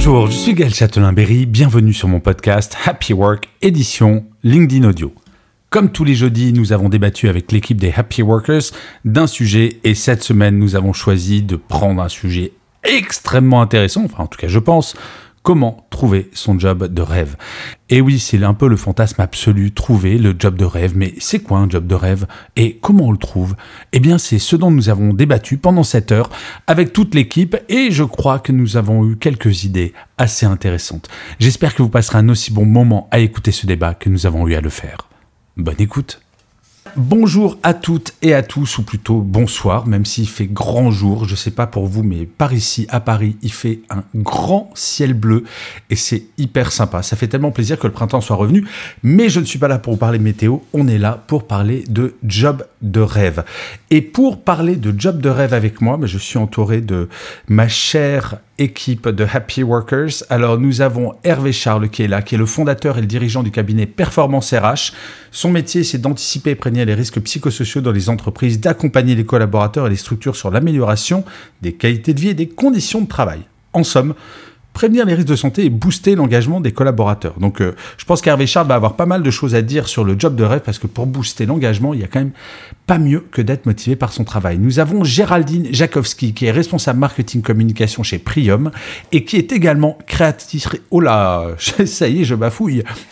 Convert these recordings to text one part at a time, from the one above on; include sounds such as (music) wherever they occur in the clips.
Bonjour, je suis Gaël Châtelain-Berry, bienvenue sur mon podcast Happy Work édition LinkedIn Audio. Comme tous les jeudis, nous avons débattu avec l'équipe des Happy Workers d'un sujet et cette semaine, nous avons choisi de prendre un sujet extrêmement intéressant, enfin en tout cas je pense, comment trouver son job de rêve. Et oui, c'est un peu le fantasme absolu, trouver le job de rêve. Mais c'est quoi un job de rêve et comment on le trouve? Eh bien, c'est ce dont nous avons débattu pendant cette heure avec toute l'équipe et je crois que nous avons eu quelques idées assez intéressantes. J'espère que vous passerez un aussi bon moment à écouter ce débat que nous avons eu à le faire. Bonne écoute Bonjour à toutes et à tous, ou plutôt bonsoir, même s'il fait grand jour. Je sais pas pour vous, mais par ici, à Paris, il fait un grand ciel bleu et c'est hyper sympa. Ça fait tellement plaisir que le printemps soit revenu. Mais je ne suis pas là pour vous parler météo, on est là pour parler de job de rêve. Et pour parler de job de rêve avec moi, je suis entouré de ma chère équipe de Happy Workers. Alors nous avons Hervé Charles qui est là, qui est le fondateur et le dirigeant du cabinet Performance RH. Son métier, c'est d'anticiper et prévenir les risques psychosociaux dans les entreprises, d'accompagner les collaborateurs et les structures sur l'amélioration des qualités de vie et des conditions de travail. En somme, prévenir les risques de santé et booster l'engagement des collaborateurs. Donc euh, je pense qu'Hervé Charles va avoir pas mal de choses à dire sur le job de rêve parce que pour booster l'engagement, il y a quand même pas mieux que d'être motivé par son travail. Nous avons Géraldine Jakowski qui est responsable marketing communication chez Prium et qui est également créatrice oh (laughs) ça y est, je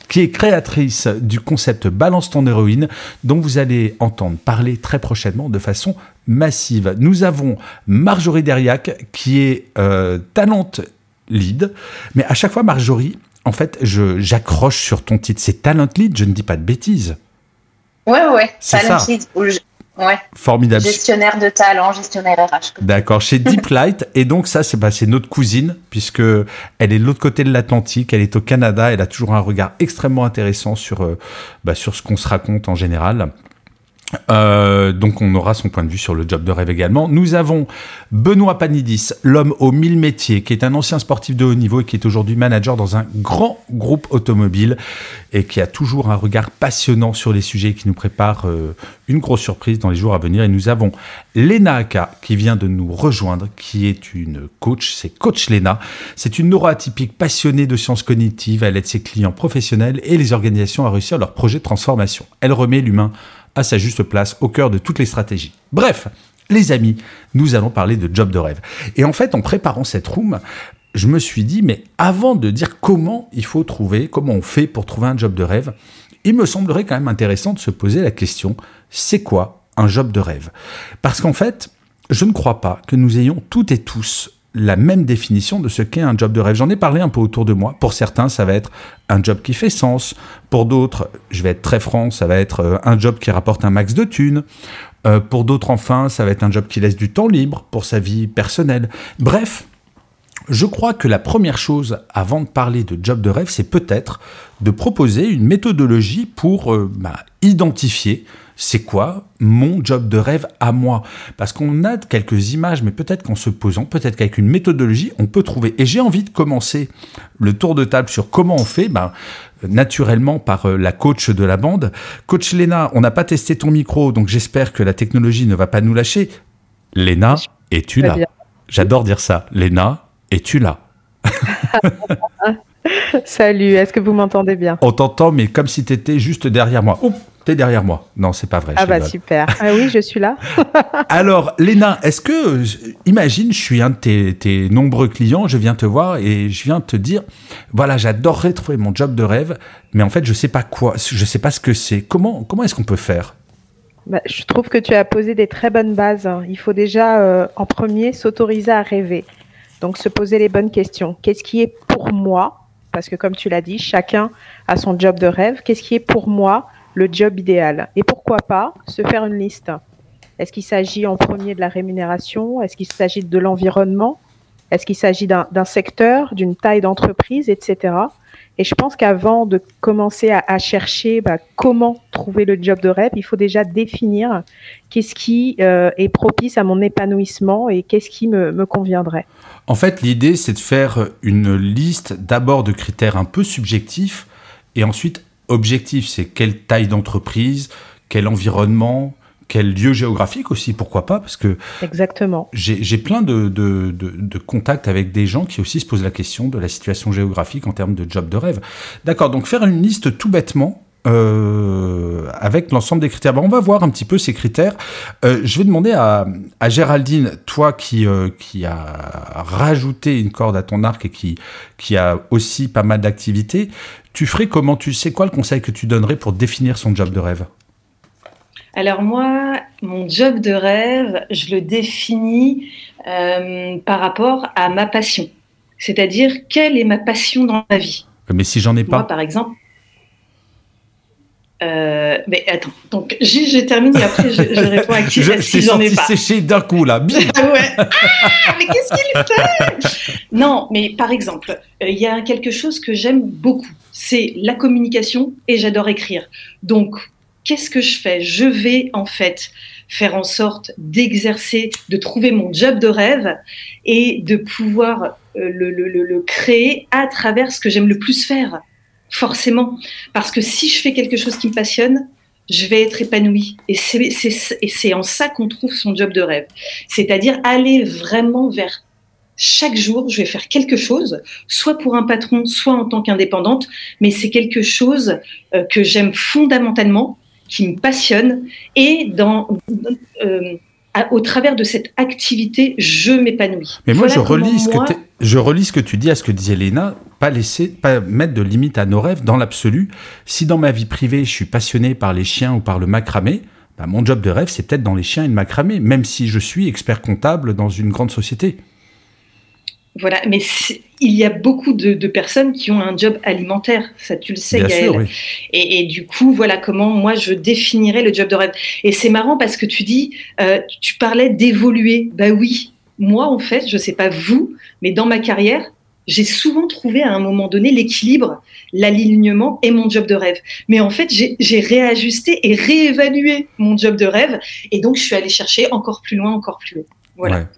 qui est créatrice du concept Balance ton héroïne dont vous allez entendre parler très prochainement de façon massive. Nous avons Marjorie Deriac qui est euh, talente lead. Mais à chaque fois, Marjorie, en fait, je, j'accroche sur ton titre. C'est talent lead, je ne dis pas de bêtises. Ouais, ouais, talent ça. lead, ou le- ouais, Formidable. gestionnaire de talent, gestionnaire RH. D'accord, chez Deep (laughs) Light. Et donc, ça, c'est, bah, c'est notre cousine, puisque elle est de l'autre côté de l'Atlantique. Elle est au Canada. Elle a toujours un regard extrêmement intéressant sur, euh, bah, sur ce qu'on se raconte en général. Euh, donc on aura son point de vue sur le job de rêve également. Nous avons Benoît Panidis, l'homme aux mille métiers, qui est un ancien sportif de haut niveau et qui est aujourd'hui manager dans un grand groupe automobile et qui a toujours un regard passionnant sur les sujets et qui nous prépare euh, une grosse surprise dans les jours à venir. Et nous avons Lena Aka qui vient de nous rejoindre, qui est une coach, c'est coach Lena. C'est une neuroatypique passionnée de sciences cognitives. Elle aide ses clients professionnels et les organisations à réussir leurs projets de transformation. Elle remet l'humain à sa juste place au cœur de toutes les stratégies. Bref, les amis, nous allons parler de job de rêve. Et en fait, en préparant cette room, je me suis dit, mais avant de dire comment il faut trouver, comment on fait pour trouver un job de rêve, il me semblerait quand même intéressant de se poser la question, c'est quoi un job de rêve? Parce qu'en fait, je ne crois pas que nous ayons toutes et tous la même définition de ce qu'est un job de rêve. J'en ai parlé un peu autour de moi. Pour certains, ça va être un job qui fait sens. Pour d'autres, je vais être très franc, ça va être euh, un job qui rapporte un max de thunes. Euh, pour d'autres, enfin, ça va être un job qui laisse du temps libre pour sa vie personnelle. Bref, je crois que la première chose avant de parler de job de rêve, c'est peut-être de proposer une méthodologie pour euh, bah, identifier c'est quoi mon job de rêve à moi? Parce qu'on a quelques images, mais peut-être qu'en se posant, peut-être qu'avec une méthodologie, on peut trouver. Et j'ai envie de commencer le tour de table sur comment on fait, ben, naturellement par euh, la coach de la bande. Coach Léna, on n'a pas testé ton micro, donc j'espère que la technologie ne va pas nous lâcher. Léna, es-tu là? J'adore dire ça. Léna, es-tu là? (laughs) Salut, est-ce que vous m'entendez bien? On t'entend, mais comme si tu étais juste derrière moi. T'es derrière moi. Non, c'est pas vrai. Ah bah super. (laughs) Ah oui, je suis là. (laughs) Alors, Léna, est-ce que, euh, imagine, je suis un de tes, tes nombreux clients, je viens te voir et je viens te dire, voilà, j'adorerais trouver mon job de rêve, mais en fait, je sais pas quoi, je sais pas ce que c'est. Comment, comment est-ce qu'on peut faire? Bah, je trouve que tu as posé des très bonnes bases. Il faut déjà, euh, en premier, s'autoriser à rêver. Donc, se poser les bonnes questions. Qu'est-ce qui est pour moi? Parce que, comme tu l'as dit, chacun a son job de rêve. Qu'est-ce qui est pour moi? Le job idéal Et pourquoi pas se faire une liste? Est-ce qu'il s'agit en premier de la rémunération? Est-ce qu'il s'agit de l'environnement? Est-ce qu'il s'agit d'un secteur, d'une taille d'entreprise, etc. Et je pense qu'avant de commencer à, chercher bah, comment trouver le job de rêve, il faut déjà définir qu'est-ce qui euh, est propice à mon épanouissement et qu'est-ce qui me, me conviendrait. En fait, l'idée, c'est de faire une liste d'abord de critères un peu subjectifs et ensuite objectifs. C'est quelle taille d'entreprise, quel environnement, quel lieu géographique aussi, pourquoi pas Parce que exactement. J'ai plein de, de, de, contacts avec des gens qui aussi se posent la question de la situation géographique en termes de job de rêve. D'accord, donc faire une liste tout bêtement. Euh, avec l'ensemble des critères. on va voir un petit peu ces critères. Euh, je vais demander à, à Géraldine, toi qui, euh, qui a rajouté une corde à ton arc et qui, qui a aussi pas mal d'activités, tu ferais comment? Tu sais quoi le conseil que tu donnerais pour définir son job de rêve? Alors moi, mon job de rêve, je le définis euh, par rapport à ma passion. C'est-à-dire, quelle est ma passion dans ma vie? Mais si j'en ai pas. Moi, par exemple. Euh, mais attends, donc je, termine et après je, réponds à qui je, si j'en ai pas. séché d'un coup là, ah ouais. Ah, mais qu'est-ce qu'il fait? Non, mais par exemple, euh, il y a quelque chose que j'aime beaucoup, c'est la communication et j'adore écrire. Donc qu'est-ce que je fais? Je vais en fait faire en sorte d'exercer, de trouver mon job de rêve et de pouvoir euh, le, créer à travers ce que j'aime le plus faire, forcément. Parce que si je fais quelque chose qui me passionne, je vais être épanouie. Et c'est en ça qu'on trouve son job de rêve. C'est-à-dire aller vraiment vers chaque jour, je vais faire quelque chose, soit pour un patron, soit en tant qu'indépendante, mais c'est quelque chose euh, que j'aime fondamentalement qui me passionne et dans, euh, au travers de cette activité, je m'épanouis. Mais moi, je, relis ce que je relis ce que tu dis à ce que disait Léna, pas laisser, pas mettre de limite à nos rêves dans l'absolu. Si dans ma vie privée, je suis passionné par les chiens ou par le macramé, bah, mon job de rêve, c'est peut-être dans les chiens et le macramé, même si je suis expert comptable dans une grande société. Voilà, mais il y a beaucoup de, personnes qui ont un job alimentaire, ça tu le sais, Gaël. et, du coup, voilà comment moi je définirais le job de rêve. Et c'est marrant parce que tu dis, euh, tu parlais d'évoluer. Bah oui, moi en fait, je sais pas vous, mais dans ma carrière, j'ai souvent trouvé à un moment donné l'équilibre, l'alignement et mon job de rêve. Mais en fait, j'ai réajusté et réévalué mon job de rêve, et donc je suis allée chercher encore plus loin, encore plus haut. Voilà.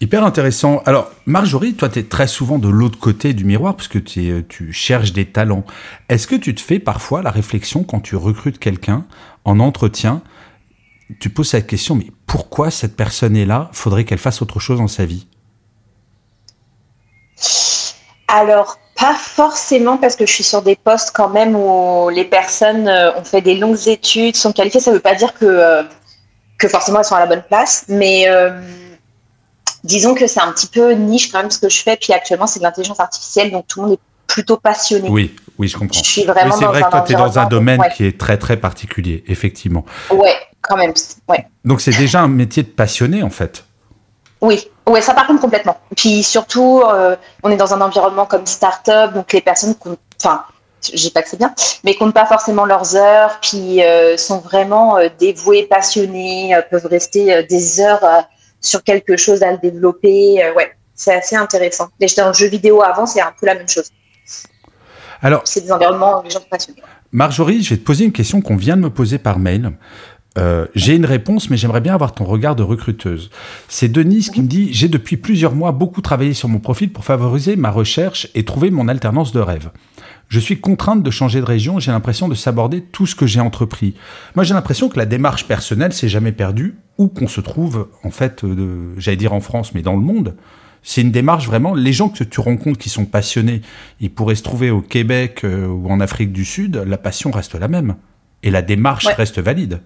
Hyper intéressant. Alors, Marjorie, toi, tu es très souvent de l'autre côté du miroir parce que euh, tu cherches des talents. Est-ce que tu te fais parfois la réflexion quand tu recrutes quelqu'un en entretien Tu poses cette question, mais pourquoi cette personne est là? Faudrait qu'elle fasse autre chose dans sa vie? Alors, pas forcément parce que je suis sur des postes quand même où les personnes euh, ont fait des longues études, sont qualifiées. Ça ne veut pas dire que, euh, que forcément elles sont à la bonne place, mais disons que c'est un petit peu niche quand même ce que je fais. Puis actuellement, c'est de l'intelligence artificielle, donc tout le monde est plutôt passionné. Oui, oui, je comprends. Je suis vraiment c'est vrai que toi, tu es dans un domaine qui est très, très particulier, effectivement. Ouais, quand même. Ouais. Donc, c'est déjà un métier de passionné, en fait. Oui, ouais, ça par contre complètement. Puis surtout, euh, on est dans un environnement comme start-up, donc les personnes, enfin, je dis pas que c'est bien, mais comptent pas forcément leurs heures, puis euh, sont vraiment euh, dévoués, passionnés, peuvent rester des heures sur quelque chose à le développer. Ouais, c'est assez intéressant. Mais j'étais en jeu vidéo avant, c'est un peu la même chose. Alors, c'est des environnements où les gens sont passionnés. Marjorie, je vais te poser une question qu'on vient de me poser par mail. Euh, j'ai une réponse, mais j'aimerais bien avoir ton regard de recruteuse. C'est Denise qui me dit J'ai depuis plusieurs mois beaucoup travaillé sur mon profil pour favoriser ma recherche et trouver mon alternance de rêve. Je suis contrainte de changer de région, j'ai l'impression de s'aborder tout ce que j'ai entrepris. Moi, j'ai l'impression que la démarche personnelle s'est jamais perdue, où qu'on se trouve, en fait, euh, j'allais dire en France, mais dans le monde. C'est une démarche vraiment. Les gens que tu rencontres qui sont passionnés, ils pourraient se trouver au Québec euh, ou en Afrique du Sud, la passion reste la même. Et la démarche reste valide.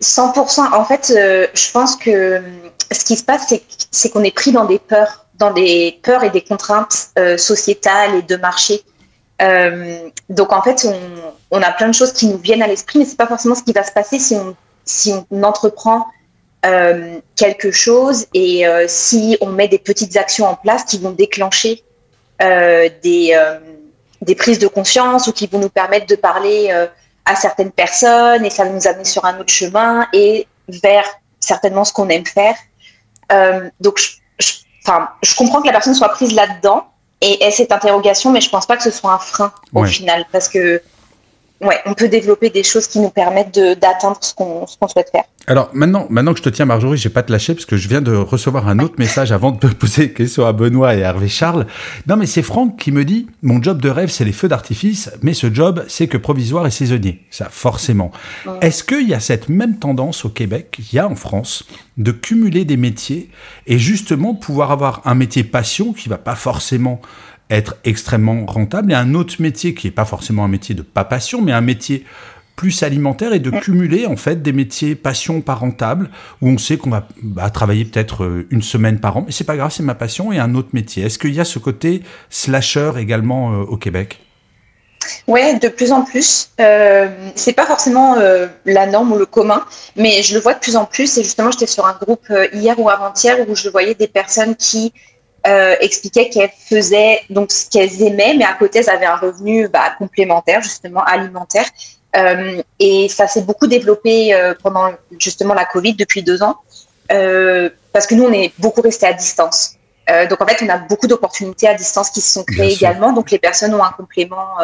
100%. En fait, euh, je pense que ce qui se passe, c'est qu'on est pris dans des peurs, dans des peurs et des contraintes sociétales et de marché. Euh, donc en fait, on, a plein de choses qui nous viennent à l'esprit, mais c'est pas forcément ce qui va se passer si on, entreprend euh, quelque chose et euh, si on met des petites actions en place qui vont déclencher des prises de conscience ou qui vont nous permettre de parler à certaines personnes et ça va nous amener sur un autre chemin et vers certainement ce qu'on aime faire. donc, je, enfin, je comprends que la personne soit prise là-dedans et ait cette interrogation, mais je pense pas que ce soit un frein au final, parce que ouais, on peut développer des choses qui nous permettent d'atteindre ce qu'on souhaite faire. Alors maintenant, maintenant que je te tiens, Marjorie, je vais pas te lâcher parce que je viens de recevoir un autre message avant de poser des questions à Benoît et à Hervé Charles. Non, mais c'est Franck qui me dit mon job de rêve, c'est les feux d'artifice, mais ce job, c'est que provisoire et saisonnier. Ça, forcément. Est-ce qu'il y a cette même tendance au Québec, il y a en France, de cumuler des métiers et justement pouvoir avoir un métier passion qui va pas forcément être extrêmement rentable et un autre métier qui n'est pas forcément un métier de pas passion, mais un métier plus alimentaire et de cumuler en fait des métiers passion pas rentables où on sait qu'on va bah, travailler peut-être euh, une semaine par an, mais c'est pas grave, c'est ma passion et un autre métier. Est-ce qu'il y a ce côté slasher également euh, au Québec? Ouais, de plus en plus. Euh, c'est pas forcément la norme ou le commun, mais je le vois de plus en plus. Et justement, j'étais sur un groupe hier ou avant-hier où je voyais des personnes qui euh, expliquaient qu'elles faisaient donc ce qu'elles aimaient, mais à côté, elles avaient un revenu bah, complémentaire, justement alimentaire. Euh, et ça s'est beaucoup développé euh, pendant justement la Covid depuis deux ans, euh, parce que nous, on est beaucoup resté à distance. Euh, donc en fait, on a beaucoup d'opportunités à distance qui se sont créées également. Donc les personnes ont un complément,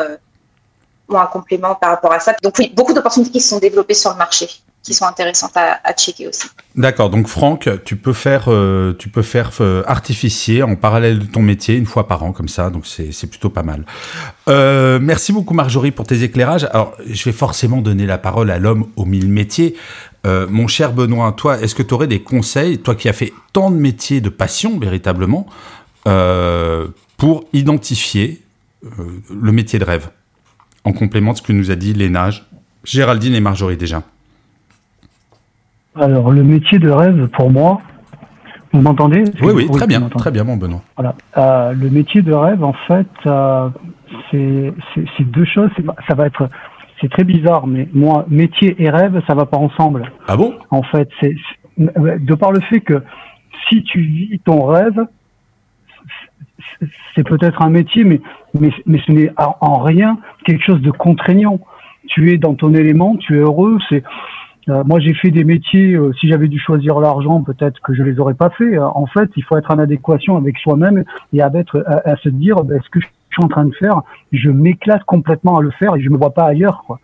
ont un complément par rapport à ça. Donc oui, beaucoup d'opportunités qui se sont développées sur le marché qui sont intéressantes à, checker aussi. D'accord, donc Franck, tu peux faire, euh, tu peux faire euh, artificier en parallèle de ton métier une fois par an comme ça, donc c'est plutôt pas mal. Euh, merci beaucoup Marjorie pour tes éclairages. Alors je vais forcément donner la parole à l'homme aux mille métiers. Mon cher Benoît, toi, est-ce que tu aurais des conseils, toi qui as fait tant de métiers de passion véritablement, pour identifier le métier de rêve? En complément de ce que nous a dit Léna, Géraldine et Marjorie déjà alors, le métier de rêve pour moi, vous m'entendez Oui, oui, très bien, très bien, mon Benoît. Voilà. Euh, le métier de rêve, en fait, euh, c'est deux choses. Ça va être, c'est très bizarre, mais moi, métier et rêve, ça va pas ensemble. Ah bon? En fait, c'est de par le fait que si tu vis ton rêve, c'est peut-être un métier, mais, mais, mais ce n'est en rien quelque chose de contraignant. Tu es dans ton élément, tu es heureux, c'est moi, j'ai fait des métiers. Euh, si j'avais dû choisir l'argent, peut-être que je les aurais pas fait. Euh, en fait, il faut être en adéquation avec soi-même et à, être, à, se dire, ben, ce que je suis en train de faire, je m'éclate complètement à le faire et je me vois pas ailleurs. Quoi.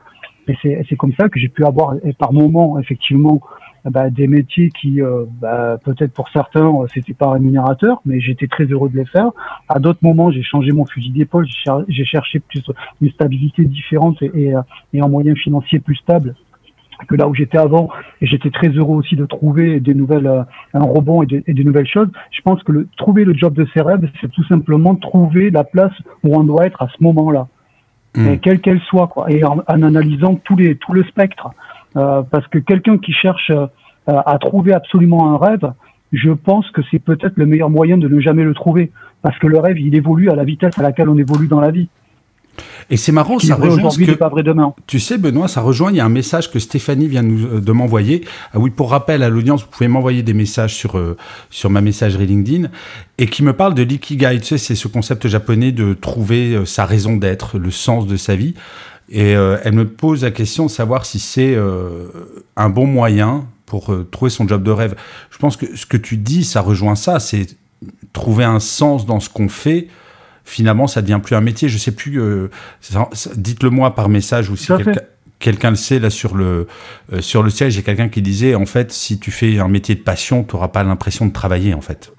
Et c'est comme ça que j'ai pu avoir, par moments, effectivement, bah, des métiers qui, bah, peut-être pour certains, c'était pas rémunérateur, mais j'étais très heureux de les faire. À d'autres moments, j'ai changé mon fusil d'épaule, j'ai cherché plus une stabilité différente et, et, et un moyen financier plus stable que là où j'étais avant, et j'étais très heureux aussi de trouver des nouvelles, euh, un rebond et, des nouvelles choses. Je pense que le, trouver le job de ses rêves, c'est tout simplement trouver la place où on doit être à ce moment-là, mmh. quelle qu'elle soit, quoi, et en, analysant tous les, tout le spectre. Euh, parce que quelqu'un qui cherche euh, à trouver absolument un rêve, je pense que c'est peut-être le meilleur moyen de ne jamais le trouver, parce que le rêve, il évolue à la vitesse à laquelle on évolue dans la vie. Et c'est marrant, ça rejoint ce que, pas vrai demain. Tu sais, Benoît, ça rejoint. Il y a un message que Stéphanie vient nous, de m'envoyer. Ah oui, pour rappel à l'audience, vous pouvez m'envoyer des messages sur euh, sur ma messagerie LinkedIn et qui me parle de l'ikigai. Tu sais, c'est ce concept japonais de trouver euh, sa raison d'être, le sens de sa vie. Et euh, elle me pose la question de savoir si c'est un bon moyen pour trouver son job de rêve. Je pense que ce que tu dis, ça rejoint ça. C'est trouver un sens dans ce qu'on fait finalement, ça devient plus un métier. Je sais plus. Euh, dites-le moi par message ou si quelqu'un le sait là sur le euh, sur le siège, il y a quelqu'un qui disait en fait, si tu fais un métier de passion, tu n'auras pas l'impression de travailler en fait.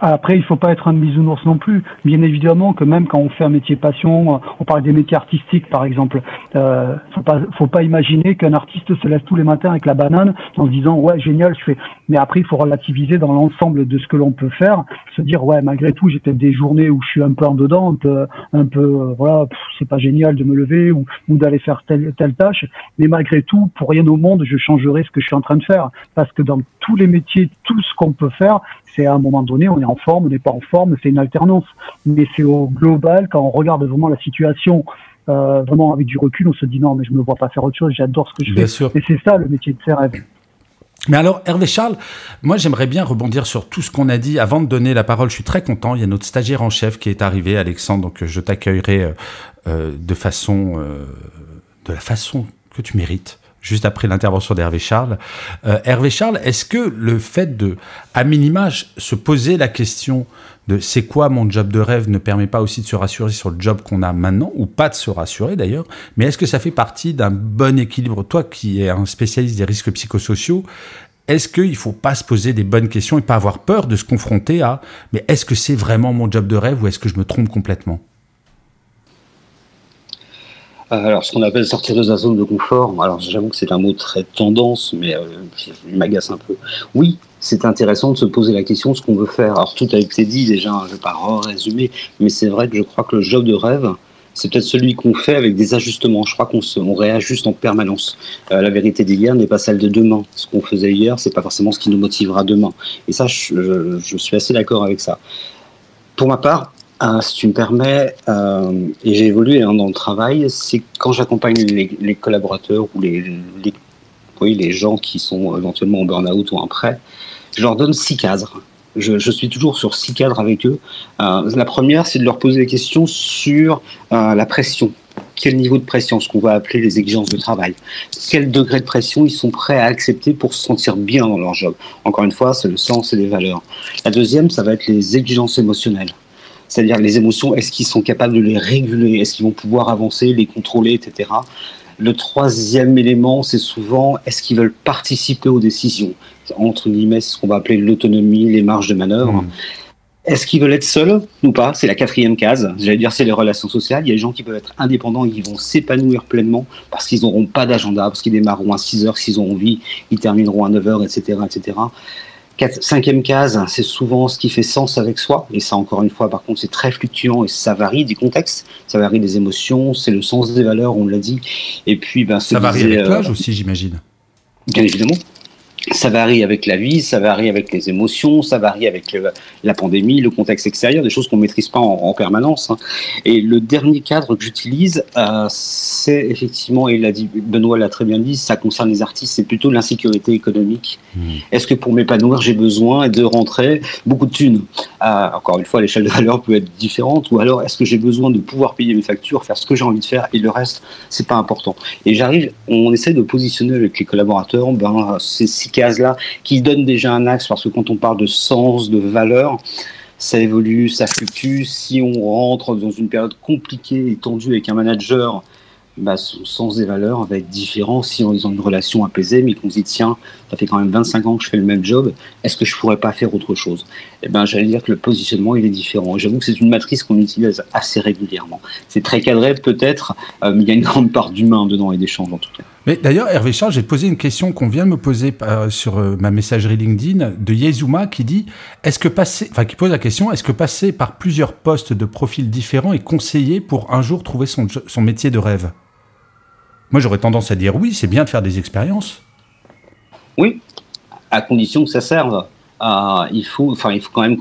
Après, il faut pas être un bisounours non plus. Bien évidemment que même quand on fait un métier passion, on parle des métiers artistiques par exemple. Euh, faut pas, faut pas imaginer qu'un artiste se lève tous les matins avec la banane en se disant ouais génial, je fais. Mais après, il faut relativiser dans l'ensemble de ce que l'on peut faire, se dire ouais malgré tout, j'ai peut-être des journées où je suis un peu en dedans, un peu, un peu euh, voilà, c'est pas génial de me lever ou, ou d'aller faire telle telle tâche. Mais malgré tout, pour rien au monde, je changerai ce que je suis en train de faire parce que dans tous les métiers, tout ce qu'on peut faire, c'est à un moment donné, on est en forme, on n'est pas en forme, c'est une alternance. Mais c'est au global, quand on regarde vraiment la situation, euh, vraiment avec du recul, on se dit non, mais je me vois pas faire autre chose, j'adore ce que je fais. Et c'est ça le métier de ses rêves. Mais alors, Hervé Charles, moi j'aimerais bien rebondir sur tout ce qu'on a dit avant de donner la parole. Je suis très content. Il y a notre stagiaire en chef qui est arrivé, Alexandre, donc je t'accueillerai euh, euh, de façon, de la façon que tu mérites juste après l'intervention d'Hervé Charles. Euh, Hervé Charles, est-ce que le fait de, à minima, se poser la question de c'est quoi mon job de rêve ne permet pas aussi de se rassurer sur le job qu'on a maintenant, ou pas de se rassurer d'ailleurs, mais est-ce que ça fait partie d'un bon équilibre? Toi qui es un spécialiste des risques psychosociaux, est-ce qu'il ne faut pas se poser des bonnes questions et pas avoir peur de se confronter à mais est-ce que c'est vraiment mon job de rêve ou est-ce que je me trompe complètement? Alors, ce qu'on appelle sortir de sa zone de confort, alors j'avoue que c'est un mot très tendance, mais euh, il m'agace un peu. Oui, c'est intéressant de se poser la question de ce qu'on veut faire. Alors, tout a été dit déjà, je ne vais pas résumer, mais c'est vrai que je crois que le job de rêve, c'est peut-être celui qu'on fait avec des ajustements. Je crois qu'on on réajuste en permanence. Euh, la vérité d'hier n'est pas celle de demain. Ce qu'on faisait hier, c'est pas forcément ce qui nous motivera demain. Et ça, je suis assez d'accord avec ça. Pour ma part, euh, si tu me permets, euh, et j'ai évolué hein, dans le travail, c'est quand j'accompagne les, collaborateurs ou les, oui, les gens qui sont éventuellement en burn-out ou en prêt, je leur donne six cadres. Je, suis toujours sur six cadres avec eux. Euh, la première, c'est de leur poser des questions sur la pression. Quel niveau de pression, ce qu'on va appeler les exigences de travail Quel degré de pression ils sont prêts à accepter pour se sentir bien dans leur job Encore une fois, c'est le sens et les valeurs. La deuxième, ça va être les exigences émotionnelles. C'est-à-dire les émotions, est-ce qu'ils sont capables de les réguler? Est-ce qu'ils vont pouvoir avancer, les contrôler, etc. Le troisième élément, c'est souvent, est-ce qu'ils veulent participer aux décisions? Entre guillemets, ce qu'on va appeler l'autonomie, les marges de manœuvre. Mmh. Est-ce qu'ils veulent être seuls ou pas? C'est la quatrième case. J'allais dire, c'est les relations sociales. Il y a des gens qui peuvent être indépendants et qui vont s'épanouir pleinement parce qu'ils n'auront pas d'agenda, parce qu'ils démarreront à 6 heures s'ils ont envie, ils termineront à 9 heures, etc., etc. cinquième case, c'est souvent ce qui fait sens avec soi. Et ça, encore une fois, par contre, c'est très fluctuant et ça varie des contextes, ça varie des émotions, c'est le sens des valeurs, on l'a dit. Et puis, ben, ça varie avec l'âge euh, aussi, j'imagine. Bien évidemment ça varie avec la vie, ça varie avec les émotions, ça varie avec la pandémie, le contexte extérieur, des choses qu'on ne maîtrise pas en, permanence. Hein. Et le dernier cadre que j'utilise, euh, c'est effectivement, et dit, Benoît l'a très bien dit, ça concerne les artistes, c'est plutôt l'insécurité économique. Mmh. Est-ce que pour m'épanouir, j'ai besoin de rentrer? Beaucoup de thunes euh, Encore une fois, l'échelle de valeur peut être différente, ou alors est-ce que j'ai besoin de pouvoir payer mes factures, faire ce que j'ai envie de faire, et le reste, c'est pas important. Et j'arrive, on essaie de positionner avec les collaborateurs, ben, c'est cases-là qui donnent déjà un axe, parce que quand on parle de sens, de valeur, ça évolue, ça fluctue. Si on rentre dans une période compliquée et tendue avec un manager bah, son sens des valeurs va être différent si ils ont une relation apaisée, mais qu'on se dit tiens, ça fait quand même 25 ans que je fais le même job, est-ce que je pourrais pas faire autre chose? Eh ben, j'allais dire que le positionnement il est différent. J'avoue que c'est une matrice qu'on utilise assez régulièrement. C'est très cadré peut-être, euh, mais il y a une grande part d'humain dedans et d'échange en tout cas. Mais d'ailleurs, Hervé Charles, j'ai posé une question qu'on vient de me poser euh, sur euh, ma messagerie LinkedIn de Yezuma qui dit est-ce que passer, enfin qui pose la question est-ce que passer par plusieurs postes de profils différents est conseillé pour un jour trouver son, son métier de rêve? Moi, j'aurais tendance à dire oui, c'est bien de faire des expériences. Oui, à condition que ça serve. il, faut, enfin, il faut quand même,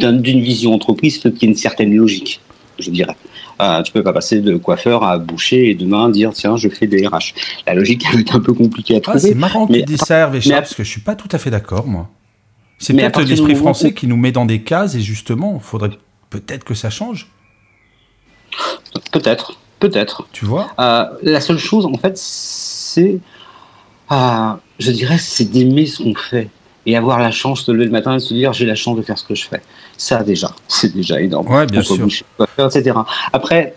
d'une vision entreprise, qu'il y ait une certaine logique, je dirais. Euh, tu peux pas passer de coiffeur à boucher et demain dire tiens je fais des RH. La logique est un peu compliquée à trouver. c'est marrant que tu dis ça Hervé parce que je suis pas tout à fait d'accord moi. C'est peut-être l'esprit français qui nous met dans des cases et justement il faudrait peut-être que ça change. Peut-être. Peut-être. Tu vois? Euh, La seule chose, en fait, c'est, euh, je dirais, c'est d'aimer ce qu'on fait et avoir la chance de lever le matin et de se dire j'ai la chance de faire ce que je fais. Ça déjà, (laughs) c'est déjà énorme. Ouais, bien sûr. etc. Après,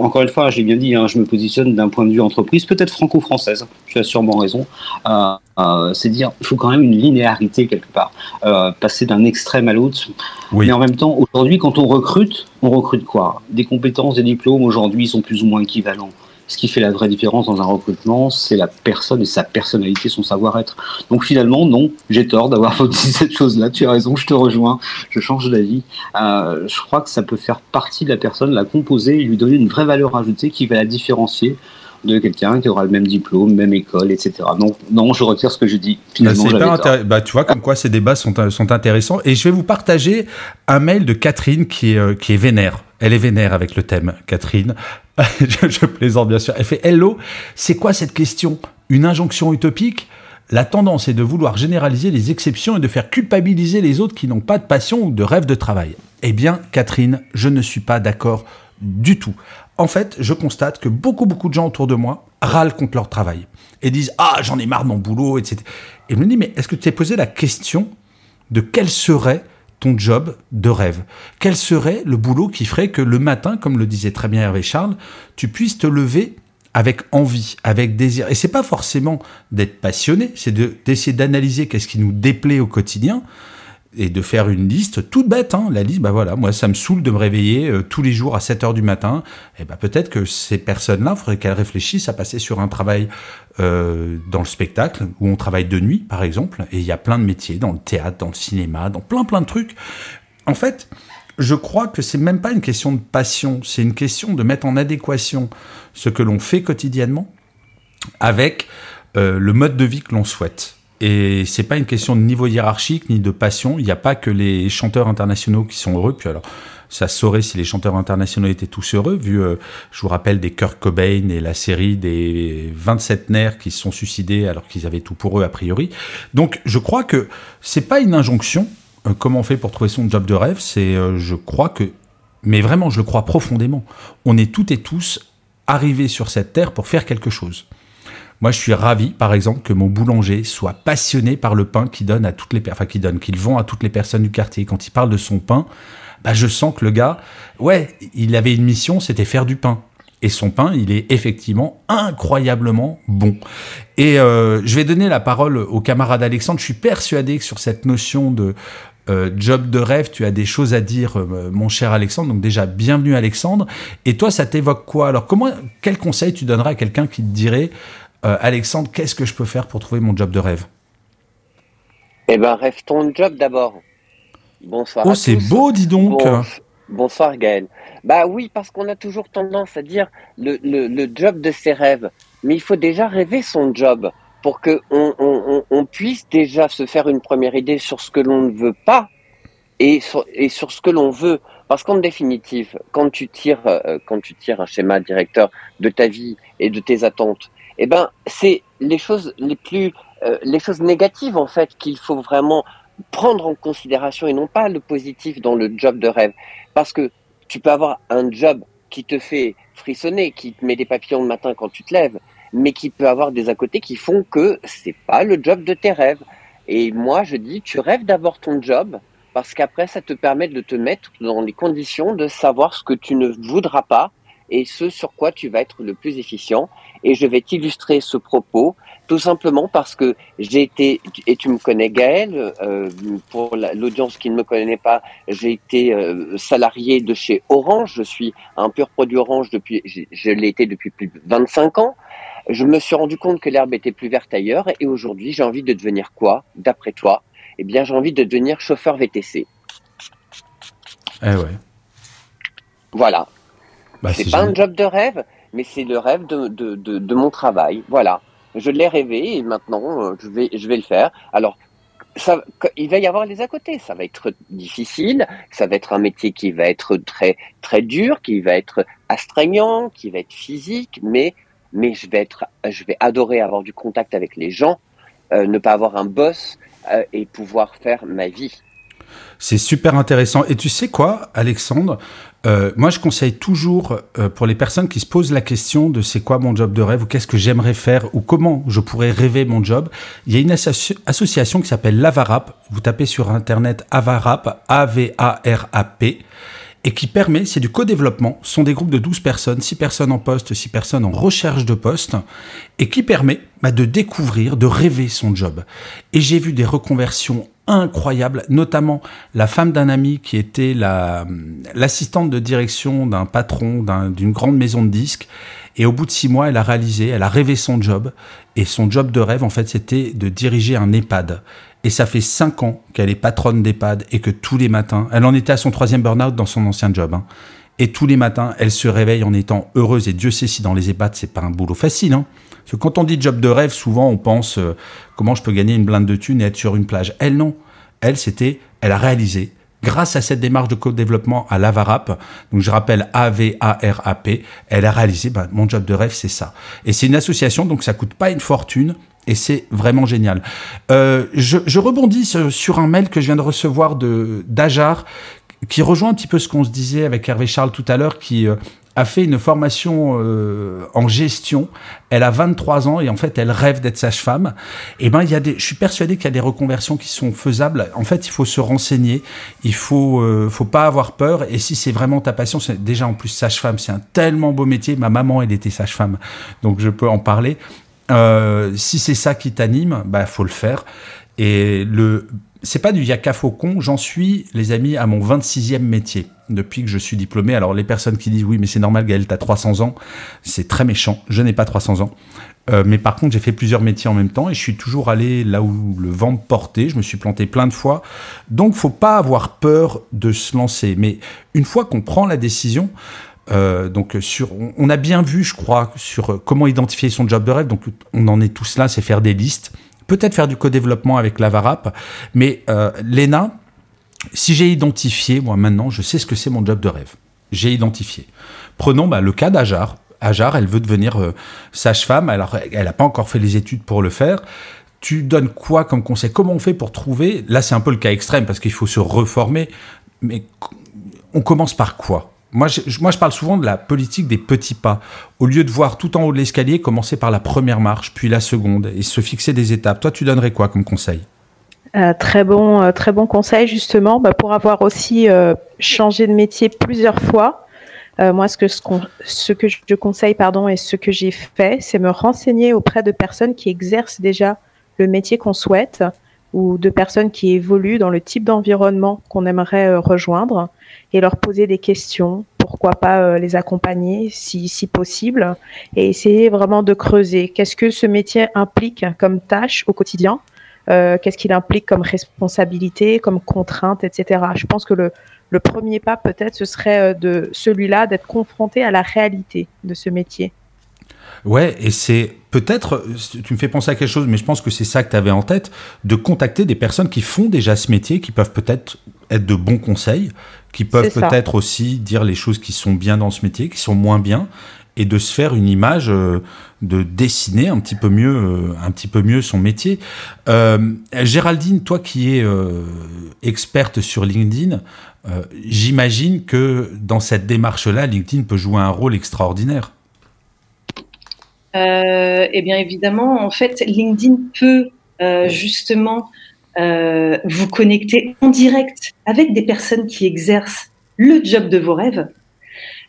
encore une fois, j'ai bien dit, hein, je me positionne d'un point de vue entreprise, peut-être franco-française, tu as sûrement raison. Euh, euh, c'est dire, il faut quand même une linéarité quelque part, euh, passer d'un extrême à l'autre. Mais en même temps, aujourd'hui, quand on recrute, on recrute quoi? Des compétences, des diplômes, aujourd'hui, sont plus ou moins équivalents ce qui fait la vraie différence dans un recrutement, c'est la personne et sa personnalité, son savoir-être. Donc finalement, non, j'ai tort d'avoir (laughs) dit cette chose-là. Tu as raison, je te rejoins, je change d'avis. Euh, je crois que ça peut faire partie de la personne, la composer lui donner une vraie valeur ajoutée qui va la différencier de quelqu'un qui aura le même diplôme, même école, etc. Donc, non, je retire ce que je dis. Finalement, bah, tu vois, comme quoi ces débats sont, sont intéressants. Et je vais vous partager un mail de Catherine qui est, euh, qui est vénère. Elle est vénère avec le thème, Catherine. (laughs) je, je plaisante bien sûr. Elle fait Hello, c'est quoi cette question? Une injonction utopique? La tendance est de vouloir généraliser les exceptions et de faire culpabiliser les autres qui n'ont pas de passion ou de rêve de travail. Eh bien, Catherine, je ne suis pas d'accord du tout. En fait, je constate que beaucoup, beaucoup de gens autour de moi râlent contre leur travail et disent ah j'en ai marre de mon boulot, etc. Et je me dis mais est-ce que tu t'es posé la question de quel serait ton job de rêve? Quel serait le boulot qui ferait que le matin, comme le disait très bien Hervé Charles, tu puisses te lever avec envie, avec désir? Et c'est pas forcément d'être passionné, c'est d'essayer d'analyser qu'est-ce qui nous déplaît au quotidien et de faire une liste toute bête. Hein. La liste, bah voilà, moi ça me saoule de me réveiller euh, tous les jours à 7 heures du matin. Et bah peut-être que ces personnes-là, il faudrait qu'elles réfléchissent à passer sur un travail euh, dans le spectacle où on travaille de nuit, par exemple. Et il y a plein de métiers dans le théâtre, dans le cinéma, dans plein plein de trucs. En fait, je crois que c'est même pas une question de passion, c'est une question de mettre en adéquation ce que l'on fait quotidiennement avec euh, le mode de vie que l'on souhaite. Et c'est pas une question de niveau hiérarchique ni de passion. Il n'y a pas que les chanteurs internationaux qui sont heureux. Puis alors, ça saurait si les chanteurs internationaux étaient tous heureux, vu, euh, je vous rappelle, des Kurt Cobain et la série des 27 nerfs qui se sont suicidés alors qu'ils avaient tout pour eux a priori. Donc, je crois que c'est pas une injonction, euh, comment on fait pour trouver son job de rêve C'est, euh, je crois que, mais vraiment, je le crois profondément. On est toutes et tous arrivés sur cette terre pour faire quelque chose. Moi, je suis ravi, par exemple, que mon boulanger soit passionné par le pain qu'il donne à toutes les, enfin, qu'il donne, qu'il vend à toutes les personnes du quartier. Quand il parle de son pain, bah, je sens que le gars, ouais, il avait une mission, c'était faire du pain. Et son pain, il est effectivement incroyablement bon. Et euh, je vais donner la parole au camarade Alexandre. Je suis persuadé que sur cette notion de euh, job de rêve, tu as des choses à dire, euh, mon cher Alexandre. Donc déjà, bienvenue Alexandre. Et toi, ça t'évoque quoi? Alors, comment, quel conseil tu donneras à quelqu'un qui te dirait, euh, Alexandre, qu'est-ce que je peux faire pour trouver mon job de rêve? Eh ben, rêve ton job d'abord. Bonsoir. Oh, c'est beau, dis donc. bonsoir Gaël. Bah oui, parce qu'on a toujours tendance à dire le, le, job de ses rêves. Mais il faut déjà rêver son job pour que on, puisse déjà se faire une première idée sur ce que l'on ne veut pas et sur, et sur ce que l'on veut. Parce qu'en définitive, quand tu tires, euh, quand tu tires un schéma directeur de ta vie et de tes attentes, eh ben, c'est les choses les plus, euh, les choses négatives en fait qu'il faut vraiment prendre en considération et non pas le positif dans le job de rêve. Parce que tu peux avoir un job qui te fait frissonner, qui te met des papillons le matin quand tu te lèves, mais qui peut avoir des à côté qui font que c'est pas le job de tes rêves. Et moi, je dis, tu rêves d'abord ton job, parce qu'après, ça te permet de te mettre dans les conditions de savoir ce que tu ne voudras pas et ce sur quoi tu vas être le plus efficient. Et je vais t'illustrer ce propos tout simplement parce que j'ai été, et tu me connais Gaël, euh, pour l'audience qui ne me connaît pas, j'ai été euh, salarié de chez Orange, je suis un pur produit Orange depuis, je l'ai été depuis plus de 25 ans. Je me suis rendu compte que l'herbe était plus verte ailleurs et aujourd'hui j'ai envie de devenir quoi, d'après toi? Eh bien j'ai envie de devenir chauffeur VTC. Eh ouais. Voilà, bah, c'est pas un job de rêve, mais c'est le rêve de, de, de, de, mon travail. Voilà. Je l'ai rêvé et maintenant euh, je vais, je vais le faire. Alors, ça, il va y avoir les à côté. Ça va être difficile. Ça va être un métier qui va être très, très dur, qui va être astreignant, qui va être physique, mais, mais je vais être, je vais adorer avoir du contact avec les gens, euh, ne pas avoir un boss euh, et pouvoir faire ma vie. C'est super intéressant. Et tu sais quoi, Alexandre euh, Moi, je conseille toujours euh, pour les personnes qui se posent la question de c'est quoi mon job de rêve ou qu'est-ce que j'aimerais faire ou comment je pourrais rêver mon job. Il y a une association qui s'appelle l'Avarap. Vous tapez sur Internet Avarap, A-V-A-R-A-P et qui permet, c'est du co-développement, sont des groupes de 12 personnes, 6 personnes en poste, 6 personnes en recherche de poste, et qui permet bah, de découvrir, de rêver son job. Et j'ai vu des reconversions incroyables, notamment la femme d'un ami qui était l'assistante de direction d'un patron d'une grande maison de disques. Et au bout de six mois, elle a réalisé, elle a rêvé son job. Et son job de rêve, en fait, c'était de diriger un EHPAD. Et ça fait cinq ans qu'elle est patronne d'EHPAD et que tous les matins, elle en était à son troisième burn-out dans son ancien job. Hein. Et tous les matins, elle se réveille en étant heureuse. Et Dieu sait si dans les EHPAD, c'est pas un boulot facile. Hein. Parce que quand on dit job de rêve, souvent on pense euh, comment je peux gagner une blinde de thunes et être sur une plage. Elle, non. Elle, c'était, elle a réalisé, grâce à cette démarche de co-développement à l'Avarap, donc je rappelle A-V-A-R-A-P, elle a réalisé, bah, mon job de rêve, c'est ça. Et c'est une association, donc ça coûte pas une fortune et c'est vraiment génial. Euh, je, rebondis sur un mail que je viens de recevoir de d'Ajar qui rejoint un petit peu ce qu'on se disait avec Hervé Charles tout à l'heure, qui euh, a fait une formation euh, en gestion. Elle a 23 ans et en fait, elle rêve d'être sage-femme. Et eh ben, il y a des, je suis persuadé qu'il y a des reconversions qui sont faisables. En fait, il faut se renseigner. Il faut, faut pas avoir peur. Et si c'est vraiment ta passion, c'est déjà en plus sage-femme, c'est un tellement beau métier. Ma maman, elle était sage-femme, donc je peux en parler. Euh, si c'est ça qui t'anime, bah faut le faire. Et le c'est pas du yaka faucon, j'en suis, les amis, à mon 26e métier depuis que je suis diplômé. Alors les personnes qui disent oui mais c'est normal Gaël, t'as 300 ans, c'est très méchant, je n'ai pas 300 ans. Euh, mais par contre j'ai fait plusieurs métiers en même temps et je suis toujours allé là où le vent me portait, je me suis planté plein de fois. Donc faut pas avoir peur de se lancer. Mais une fois qu'on prend la décision, euh, donc sur, on a bien vu, je crois, sur comment identifier son job de rêve. Donc on en est tous là, c'est faire des listes peut-être faire du co-développement avec l'Avarap, mais euh, l'ENA, si j'ai identifié, moi maintenant, je sais ce que c'est mon job de rêve. J'ai identifié. Prenons bah, le cas d'Ajar. Ajar, elle veut devenir euh, sage-femme, alors elle n'a pas encore fait les études pour le faire. Tu donnes quoi comme conseil? Comment on fait pour trouver? Là, c'est un peu le cas extrême parce qu'il faut se reformer. Mais on commence par quoi? Moi je, moi, je parle souvent de la politique des petits pas. Au lieu de voir tout en haut de l'escalier, commencer par la première marche, puis la seconde, et se fixer des étapes. Toi, tu donnerais quoi comme conseil? Euh, très bon, euh, très bon conseil justement bah, pour avoir aussi euh, changé de métier plusieurs fois. moi, ce que, ce, ce, que je conseille, pardon, et ce que j'ai fait, c'est me renseigner auprès de personnes qui exercent déjà le métier qu'on souhaite ou de personnes qui évoluent dans le type d'environnement qu'on aimerait rejoindre et leur poser des questions, pourquoi pas euh, les accompagner si, si possible, et essayer vraiment de creuser. Qu'est-ce que ce métier implique comme tâche au quotidien euh, Qu'est-ce qu'il implique comme responsabilité, comme contrainte, etc. Je pense que le, le premier pas, peut-être, ce serait euh, de celui-là, d'être confronté à la réalité de ce métier. Ouais, et c'est peut-être, tu me fais penser à quelque chose, mais je pense que c'est ça que tu avais en tête, de contacter des personnes qui font déjà ce métier, qui peuvent peut-être être de bons conseils, qui peuvent peut-être aussi dire les choses qui sont bien dans ce métier, qui sont moins bien, et de se faire une image, euh, de dessiner un petit peu mieux, euh, un petit peu mieux son métier. Euh, Géraldine, toi qui es experte sur LinkedIn, j'imagine que dans cette démarche-là, LinkedIn peut jouer un rôle extraordinaire. Eh bien, évidemment, en fait, LinkedIn peut justement euh, vous connecter en direct avec des personnes qui exercent le job de vos rêves.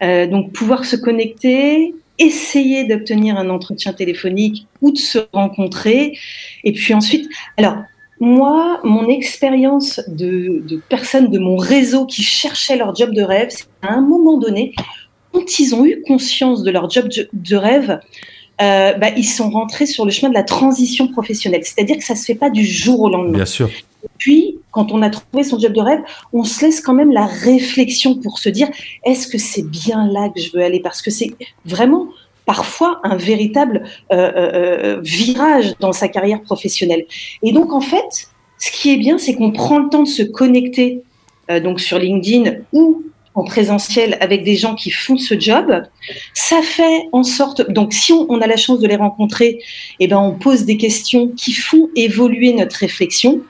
Euh, donc pouvoir se connecter, essayer d'obtenir un entretien téléphonique ou de se rencontrer. Et puis ensuite, alors moi, mon expérience de, de, personnes de mon réseau qui cherchaient leur job de rêve, c'est à un moment donné, quand ils ont eu conscience de leur job de rêve, euh, bah, ils sont rentrés sur le chemin de la transition professionnelle. C'est-à-dire que ça se fait pas du jour au lendemain. Bien sûr. Et puis, quand on a trouvé son job de rêve, on se laisse quand même la réflexion pour se dire est-ce que c'est bien là que je veux aller? Parce que c'est vraiment parfois un véritable euh, euh, virage dans sa carrière professionnelle. Et donc, en fait, ce qui est bien, c'est qu'on prend le temps de se connecter euh, donc sur LinkedIn ou en présentiel avec des gens qui font ce job, ça fait en sorte, donc si on, a la chance de les rencontrer, eh ben on pose des questions qui font évoluer notre réflexion.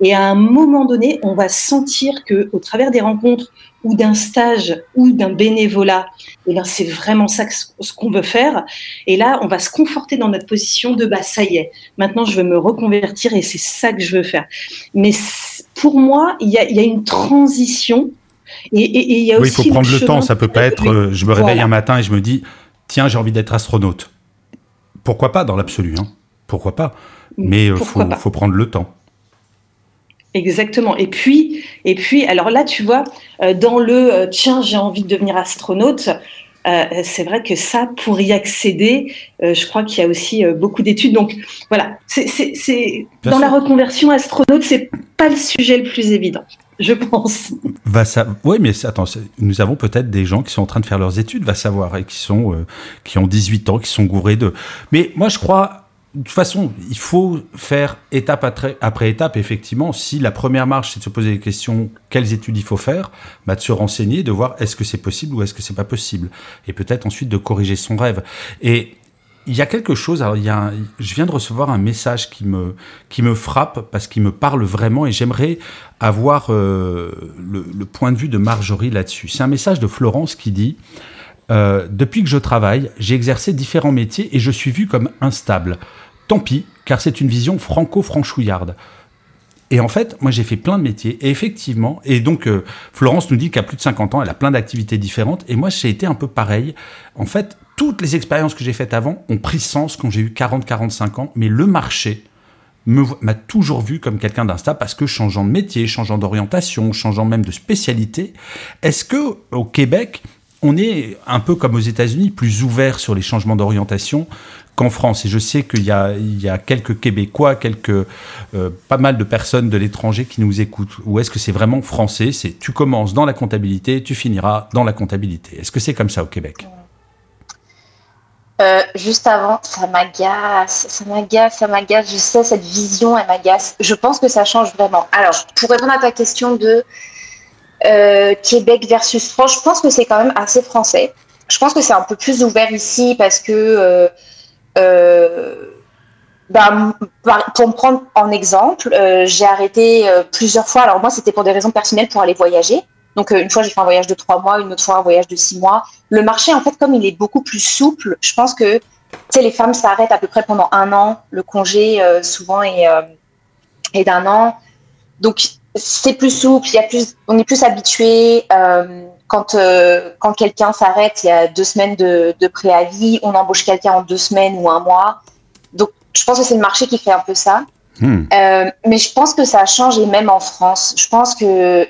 Et à un moment donné, on va sentir que, au travers des rencontres ou d'un stage ou d'un bénévolat, eh ben c'est vraiment ça ce qu'on veut faire. Et là, on va se conforter dans notre position de bah ça y est, maintenant je veux me reconvertir et c'est ça que je veux faire. Mais pour moi, il y a, il y a une transition et, il oui, il faut prendre le, temps. Ça peut pas être. Euh, je me réveille un matin et je me dis, tiens, j'ai envie d'être astronaute. Pourquoi pas dans l'absolu hein Pourquoi pas Mais il euh, faut, faut, prendre le temps. Exactement. Et puis, et puis, alors là, tu vois, euh, dans le tiens, j'ai envie de devenir astronaute. c'est vrai que ça, pour y accéder, je crois qu'il y a aussi beaucoup d'études. Donc voilà, c'est dans la reconversion astronaute, c'est pas le sujet le plus évident je pense. Va ça... Oui, mais attends, nous avons peut-être des gens qui sont en train de faire leurs études, va savoir, et qui, sont, euh, qui ont 18 ans, qui sont gourés de... Mais moi, je crois, de toute façon, il faut faire étape après, étape, effectivement. Si la première marche, c'est de se poser des questions, quelles études il faut faire, bah, de se renseigner, de voir est-ce que c'est possible ou est-ce que c'est pas possible. Et peut-être ensuite de corriger son rêve. Et il y a quelque chose. Je viens de recevoir un message qui me, qui me frappe parce qu'il me parle vraiment et j'aimerais avoir euh, le, point de vue de Marjorie là-dessus. C'est un message de Florence qui dit Euh, depuis que je travaille, j'ai exercé différents métiers et je suis vu comme instable. Tant pis, car c'est une vision franco-franchouillarde. Et en fait, moi j'ai fait plein de métiers, et effectivement, et donc euh, Florence nous dit qu'à plus de 50 ans, elle a plein d'activités différentes, et moi j'ai été un peu pareil. En fait, toutes les expériences que j'ai faites avant ont pris sens quand j'ai eu 40-45 ans, mais le marché m'a toujours vu comme quelqu'un d'instable parce que changeant de métier, changeant d'orientation, changeant même de spécialité. Est-ce que au Québec, on est un peu comme aux États-Unis, plus ouvert sur les changements d'orientation qu'en France? Et je sais qu'il y a, il y a quelques Québécois, quelques, euh, pas mal de personnes de l'étranger qui nous écoutent. Ou est-ce que c'est vraiment français? C'est tu commences dans la comptabilité, tu finiras dans la comptabilité. Est-ce que c'est comme ça au Québec? Euh, juste avant, ça m'agace, ça m'agace, ça m'agace. Je sais, cette vision, elle m'agace. Je pense que ça change vraiment. Alors, pour répondre à ta question de euh, Québec versus France, je pense que c'est quand même assez français. Je pense que c'est un peu plus ouvert ici parce que, euh, bah, pour me prendre en exemple, j'ai arrêté plusieurs fois. Alors moi, c'était pour des raisons personnelles pour aller voyager. Donc, euh, une fois, j'ai fait un voyage de trois mois, une autre fois, un voyage de six mois. Le marché, en fait, comme il est beaucoup plus souple, je pense que les femmes s'arrêtent à peu près pendant un an. Le congé, euh, souvent, euh, est, d'un an. Donc, c'est plus souple, il y a plus, on est plus habitué. quand quand quelqu'un s'arrête, il y a deux semaines de, préavis, on embauche quelqu'un en deux semaines ou un mois. Donc, je pense que c'est le marché qui fait un peu ça. Hmm. mais je pense que ça a changé même en France. Je pense que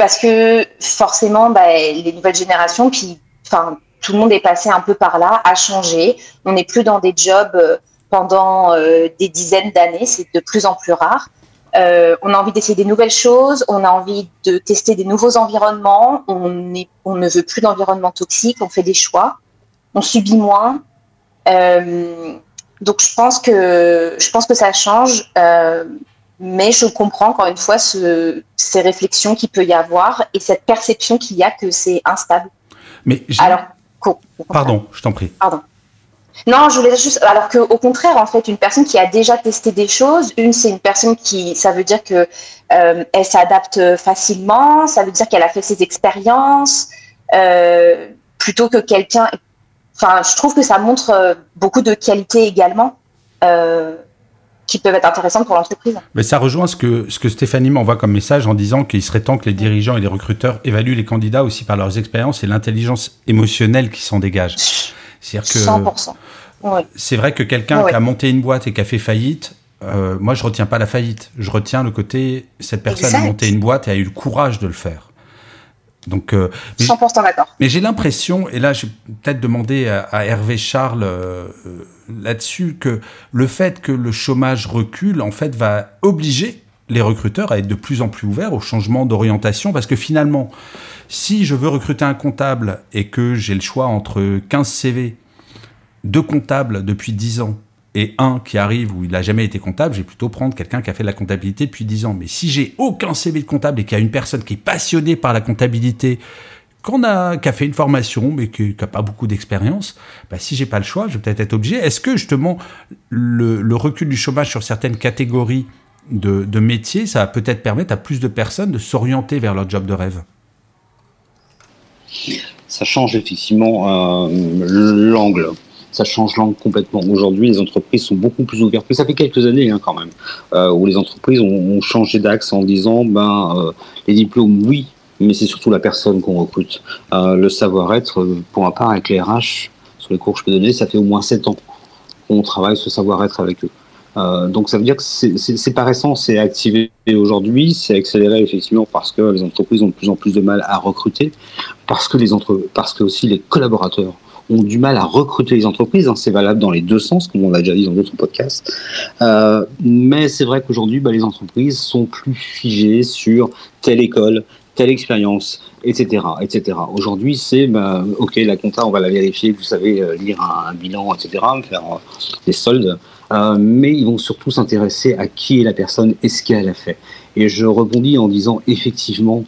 parce que forcément, bah, les nouvelles générations, puis, enfin, tout le monde est passé un peu par là, a changé. On n'est plus dans des jobs euh, pendant euh, des dizaines d'années, c'est de plus en plus rare. Euh, on a envie d'essayer des nouvelles choses, on a envie de tester des nouveaux environnements, on ne veut plus d'environnement toxique, on fait des choix, on subit moins. donc je pense que je pense que ça change mais je comprends encore une fois ce, ces réflexions qu'il peut y avoir et cette perception qu'il y a que c'est instable. Mais alors, pardon, je t'en prie. Pardon. Non, je voulais juste. Alors qu'au contraire, en fait, une personne qui a déjà testé des choses, une, c'est une personne qui, ça veut dire que euh, elle s'adapte facilement, ça veut dire qu'elle a fait ses expériences, euh, plutôt que quelqu'un. Enfin, je trouve que ça montre euh, beaucoup de qualité également. Euh, qui peuvent être intéressantes pour l'entreprise. Mais ça rejoint ce que, ce que Stéphanie m'envoie comme message en disant qu'il serait temps que les dirigeants et les recruteurs évaluent les candidats aussi par leurs expériences et l'intelligence émotionnelle qui s'en dégage. C'est-à-dire que 100%. C'est vrai que quelqu'un qui a monté une boîte et qui a fait faillite, euh, moi je retiens pas la faillite, je retiens le côté cette personne a monté une boîte et a eu le courage de le faire. Donc, euh, 100% d'accord. Mais j'ai l'impression, et là, je vais peut-être demander à, Hervé Charles euh, là-dessus, que le fait que le chômage recule, en fait, va obliger les recruteurs à être de plus en plus ouverts au changement d'orientation, parce que finalement, si je veux recruter un comptable et que j'ai le choix entre 15 CV, deux comptables depuis 10 ans, et un qui arrive où il n'a jamais été comptable, j'ai plutôt prendre quelqu'un qui a fait de la comptabilité depuis 10 ans. Mais si j'ai aucun CV de comptable et qu'il y a une personne qui est passionnée par la comptabilité, qu'on a, qui a fait une formation mais qui n'a pas beaucoup d'expérience, bah, si j'ai pas le choix, je vais peut-être être obligé. Est-ce que justement le, recul du chômage sur certaines catégories de, de métiers, ça va peut-être permettre à plus de personnes de s'orienter vers leur job de rêve? Ça change effectivement euh, l'angle ça change langue complètement. Aujourd'hui, les entreprises sont beaucoup plus ouvertes. Mais ça fait quelques années hein, quand même, euh, où les entreprises ont, changé d'axe en disant, ben, euh, les diplômes, oui, mais c'est surtout la personne qu'on recrute. Euh, le savoir-être, pour ma part, avec les RH, sur les cours que je peux donner, ça fait au moins 7 ans qu'on travaille ce savoir-être avec eux. donc ça veut dire que c'est pas récent, c'est activé aujourd'hui, c'est accéléré effectivement parce que les entreprises ont de plus en plus de mal à recruter, parce que les entre, parce que aussi les collaborateurs ont du mal à recruter les entreprises. Hein. c'est valable dans les deux sens, comme on l'a déjà dit dans d'autres podcasts. Euh, mais c'est vrai qu'aujourd'hui, bah, les entreprises sont plus figées sur telle école, telle expérience, etc., etc. Aujourd'hui, c'est bah, ok, la compta, on va la vérifier. Vous savez euh, lire un, bilan, etc., faire euh, des soldes. mais ils vont surtout s'intéresser à qui est la personne et ce qu'elle a fait. Et je rebondis en disant effectivement,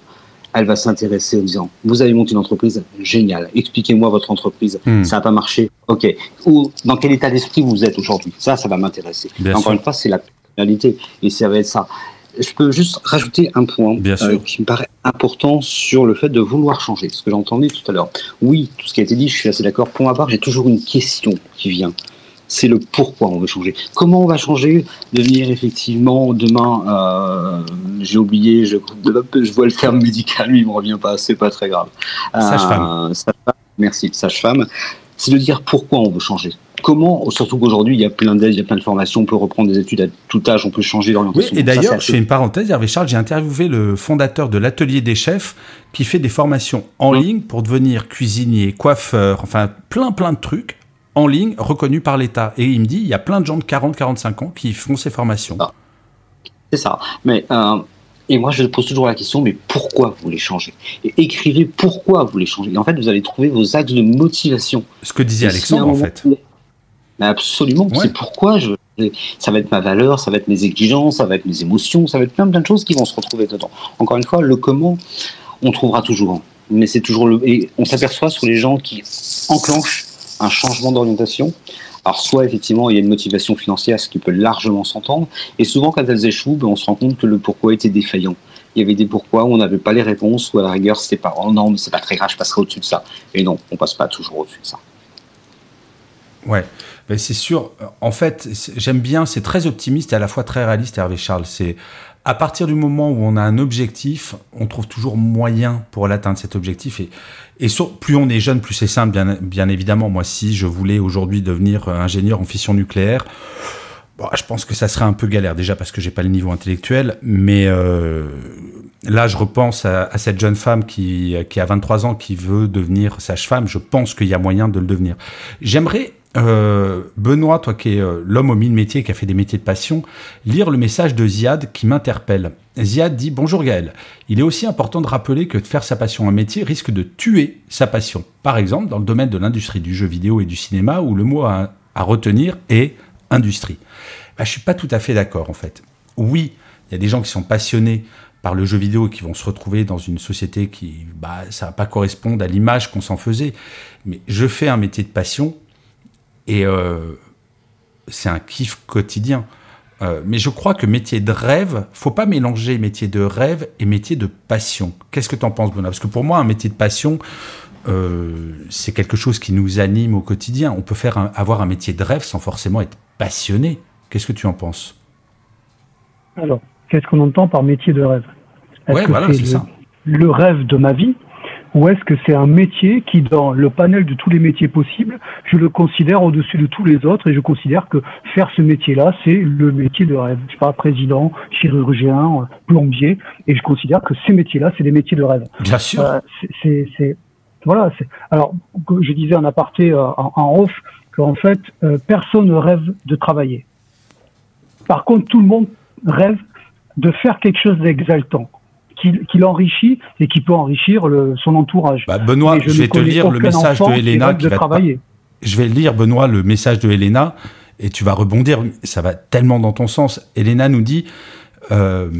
elle va s'intéresser en disant Vous avez monté une entreprise Génial. Expliquez-moi votre entreprise. Hmm. Ça n'a pas marché Ok. Ou dans quel état d'esprit vous êtes aujourd'hui? Ça, ça va m'intéresser. Encore une fois, c'est la réalité. Et ça va être ça. je peux juste rajouter un point euh, qui me paraît important sur le fait de vouloir changer. Ce que j'entendais tout à l'heure. Oui, tout ce qui a été dit, je suis assez d'accord. Pour ma part, j'ai toujours une question qui vient. C'est le pourquoi on veut changer. Comment on va changer? Devenir effectivement demain, euh, j'ai oublié, je, je vois le terme médical, mais il me revient pas, c'est pas très grave. Sage-femme. Euh, sage-femme, merci, sage-femme. C'est de dire pourquoi on veut changer. Comment, surtout qu'aujourd'hui, il y a plein d'aides, il y a plein de formations, on peut reprendre des études à tout âge, on peut changer Oui, d'orientation. et Ça, d'ailleurs, je fais une parenthèse, Hervé Charles, j'ai interviewé le fondateur de l'atelier des chefs qui fait des formations en ligne pour devenir cuisinier, coiffeur, enfin plein plein de trucs en ligne reconnus par l'État. Et il me dit, il y a plein de gens de 40-45 ans qui font ces formations. Ah. C'est ça. Mais euh, et moi, je pose toujours la question, mais pourquoi vous voulez changer? Et écrivez pourquoi vous voulez changer? Et en fait, vous allez trouver vos axes de motivation. Ce que disait Et Alexandre, en fait. Mais absolument. Ouais. C'est pourquoi je. Ça va être ma valeur, ça va être mes exigences, ça va être mes émotions, ça va être plein plein de choses qui vont se retrouver dedans. Encore une fois, le comment, on trouvera toujours. Mais c'est toujours le. Et on s'aperçoit sur les gens qui enclenchent un changement d'orientation. Alors, soit effectivement, il y a une motivation financière, ce qui peut largement s'entendre. Et souvent, quand elles échouent, ben, on se rend compte que le pourquoi était défaillant. Il y avait des pourquoi où on n'avait pas les réponses, ou à la rigueur, c'était pas, oh non, mais c'est pas très grave, je passerai au-dessus de ça. Et non, on passe pas toujours au-dessus de ça. Ouais, ben, c'est sûr. En fait, j'aime bien, c'est très optimiste et à la fois très réaliste, Hervé Charles. C'est à partir du moment où on a un objectif, on trouve toujours moyen pour l'atteindre cet objectif. Et, et plus on est jeune, plus c'est simple, bien, bien évidemment. Moi, si je voulais aujourd'hui devenir euh, ingénieur en fission nucléaire, bon, je pense que ça serait un peu galère déjà parce que j'ai pas le niveau intellectuel. Mais euh, là, je repense à, à cette jeune femme qui, qui a 23 ans, qui veut devenir sage-femme. Je pense qu'il y a moyen de le devenir. J'aimerais, euh, Benoît, toi qui es euh, l'homme aux mille métiers, qui a fait des métiers de passion, lire le message de Ziad qui m'interpelle. Ziad dit Bonjour Gaël. Il est aussi important de rappeler que de faire sa passion un métier risque de tuer sa passion. Par exemple, dans le domaine de l'industrie du jeu vidéo et du cinéma, où le mot à, retenir est industrie. Bah, je suis pas tout à fait d'accord en fait. Oui, il y a des gens qui sont passionnés par le jeu vidéo et qui vont se retrouver dans une société qui, bah, ça va pas correspondre à l'image qu'on s'en faisait. Mais je fais un métier de passion et euh, c'est un kiff quotidien. Euh, mais je crois que métier de rêve, faut pas mélanger métier de rêve et métier de passion. Qu'est-ce que tu en penses, Benoît? Parce que pour moi, un métier de passion, euh, c'est quelque chose qui nous anime au quotidien. On peut faire un- avoir un métier de rêve sans forcément être passionné. Qu'est-ce que tu en penses? Alors, qu'est-ce qu'on entend par métier de rêve? Que voilà, c'est ça. le rêve de ma vie? Ou est-ce que c'est un métier qui, dans le panel de tous les métiers possibles, je le considère au-dessus de tous les autres et je considère que faire ce métier-là, c'est le métier de rêve. Je sais pas, président, chirurgien, euh, plombier, et je considère que ces métiers-là, c'est des métiers de rêve. Bien sûr. Euh, c'est- voilà. Alors, je disais en aparté, euh, en, en off, qu'en fait, euh, personne ne rêve de travailler. Par contre, tout le monde rêve de faire quelque chose d'exaltant, qui, qui l'enrichit et qui peut enrichir le, son entourage. Bah, Benoît, je, vais te lire le message de qui Elena rêve qui va te travailler. Je vais lire, Benoît, le message de Elena et tu vas rebondir. Ça va tellement dans ton sens. Elena nous dit euh,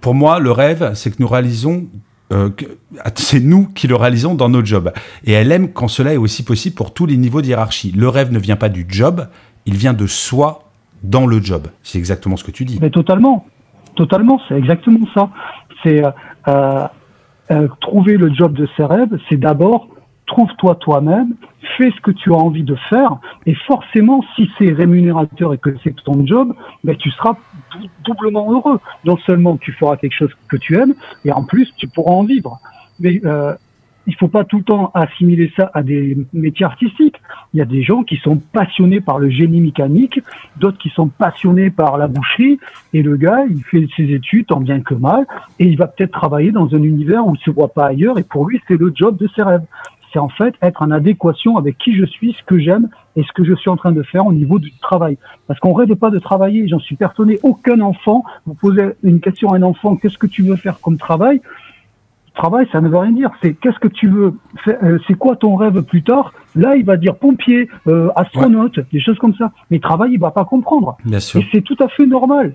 Pour moi, le rêve, c'est que nous réalisons. euh, que- c'est nous qui le réalisons dans notre job. Et elle aime quand cela est aussi possible pour tous les niveaux de hiérarchie. Le rêve ne vient pas du job, il vient de soi dans le job. C'est exactement ce que tu dis. Mais totalement, totalement, c'est exactement ça. C'est euh, euh, euh, trouver le job de ses rêves, c'est d'abord trouve-toi toi-même, fais ce que tu as envie de faire, et forcément, si c'est rémunérateur et que c'est ton job, ben, tu seras dou- doublement heureux. Non seulement tu feras quelque chose que tu aimes, et en plus tu pourras en vivre. Mais il faut pas tout le temps assimiler ça à des métiers artistiques. Il y a des gens qui sont passionnés par le génie mécanique, d'autres qui sont passionnés par la boucherie, et le gars, il fait ses études tant bien que mal, et il va peut-être travailler dans un univers où il se voit pas ailleurs, et pour lui, c'est le job de ses rêves. C'est en fait être en adéquation avec qui je suis, ce que j'aime, et ce que je suis en train de faire au niveau du travail. Parce qu'on rêve pas de travailler, j'en suis persuadé, aucun enfant, vous posez une question à un enfant, qu'est-ce que tu veux faire comme travail? Travail, ça ne veut rien dire. C'est qu'est-ce que tu veux faire, euh, C'est quoi ton rêve plus tard? Là, il va dire pompier, euh, astronaute, des choses comme ça. Mais travail, il va pas comprendre. Bien sûr. Et c'est tout à fait normal.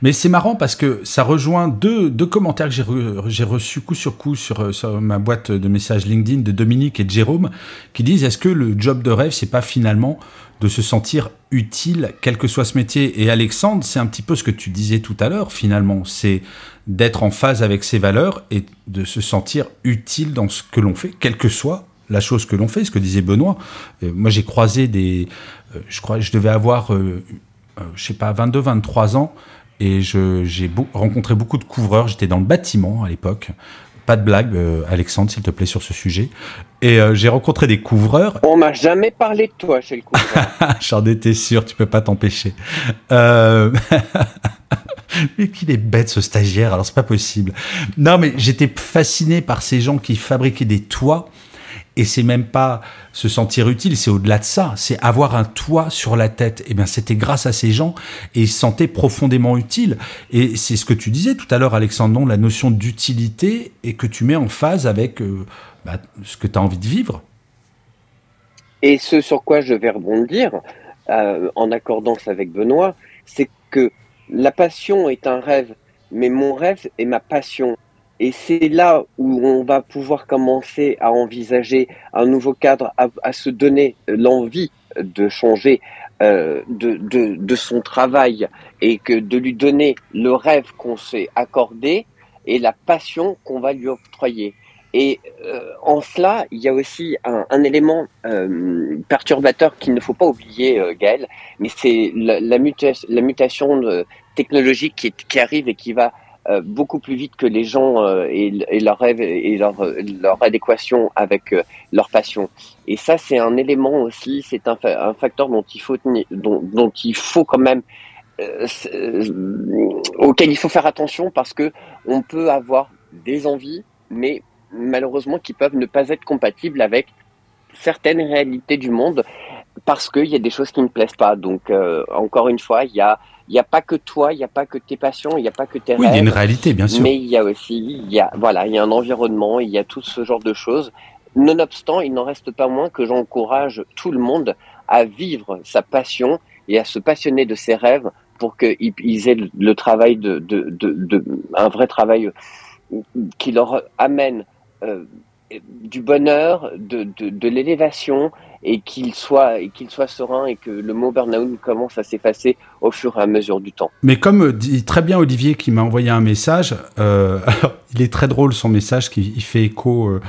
Mais c'est marrant parce que ça rejoint deux, deux commentaires que j'ai, j'ai reçus coup sur coup sur, sur, ma boîte de messages LinkedIn de Dominique et de Jérôme qui disent est-ce que le job de rêve, c'est pas finalement de se sentir utile, quel que soit ce métier? Et Alexandre, c'est un petit peu ce que tu disais tout à l'heure finalement, c'est d'être en phase avec ses valeurs et de se sentir utile dans ce que l'on fait, quelle que soit la chose que l'on fait, ce que disait Benoît. Euh, moi, j'ai croisé des. Euh, je crois je devais avoir, euh, je sais pas, 22, 23 ans. Et j'ai rencontré beaucoup de couvreurs. J'étais dans le bâtiment à l'époque. Pas de blague, Alexandre, s'il te plaît, sur ce sujet. Et j'ai rencontré des couvreurs. On m'a jamais parlé de toi chez le couvreur. (laughs) J'en étais sûr, tu peux pas t'empêcher. Euh... (laughs) mais qu'il est bête ce stagiaire, alors c'est pas possible. Non, mais j'étais fasciné par ces gens qui fabriquaient des toits et c'est même pas se sentir utile, c'est au-delà de ça. C'est avoir un toit sur la tête. Et eh bien, c'était grâce à ces gens et ils se sentaient profondément utiles. Et c'est ce que tu disais tout à l'heure, Alexandre, non, la notion d'utilité et que tu mets en phase avec euh, bah, ce que tu as envie de vivre. Et ce sur quoi je vais rebondir, euh, en accordance avec Benoît, c'est que la passion est un rêve, mais mon rêve est ma passion. Et c'est là où on va pouvoir commencer à envisager un nouveau cadre, à, se donner l'envie de changer euh, de, de, son travail et que de lui donner le rêve qu'on s'est accordé et la passion qu'on va lui octroyer. Et euh, en cela, il y a aussi un, un élément euh, perturbateur qu'il ne faut pas oublier, euh, Gaël, mais c'est la, la, la, mutation technologique qui, qui, arrive et qui va euh, beaucoup plus vite que les gens euh, et, et rêves et leur, leur adéquation avec euh, leur passion. Et ça, c'est un élément aussi, c'est un, un, facteur dont il faut dont, dont il faut quand même auquel il faut faire attention parce que on peut avoir des envies, mais malheureusement qui peuvent ne pas être compatibles avec certaines réalités du monde parce qu'il y a des choses qui ne plaisent pas. Donc, euh, encore une fois, il y a il n'y a pas que toi, il n'y a pas que tes passions, il n'y a pas que tes oui, rêves. il y a une réalité, bien sûr. Mais il y a aussi, il y a, voilà, il y a un environnement, il y a tout ce genre de choses. Nonobstant, il n'en reste pas moins que j'encourage tout le monde à vivre sa passion et à se passionner de ses rêves pour qu'ils aient le travail de, de, de, de, un vrai travail qui leur amène euh, du bonheur, de, de, l'élévation et qu'il soit, soit serein et que le mot burn-out commence à s'effacer au fur et à mesure du temps. Mais comme dit très bien Olivier qui m'a envoyé un message, euh, (laughs) il est très drôle son message qui il fait écho euh,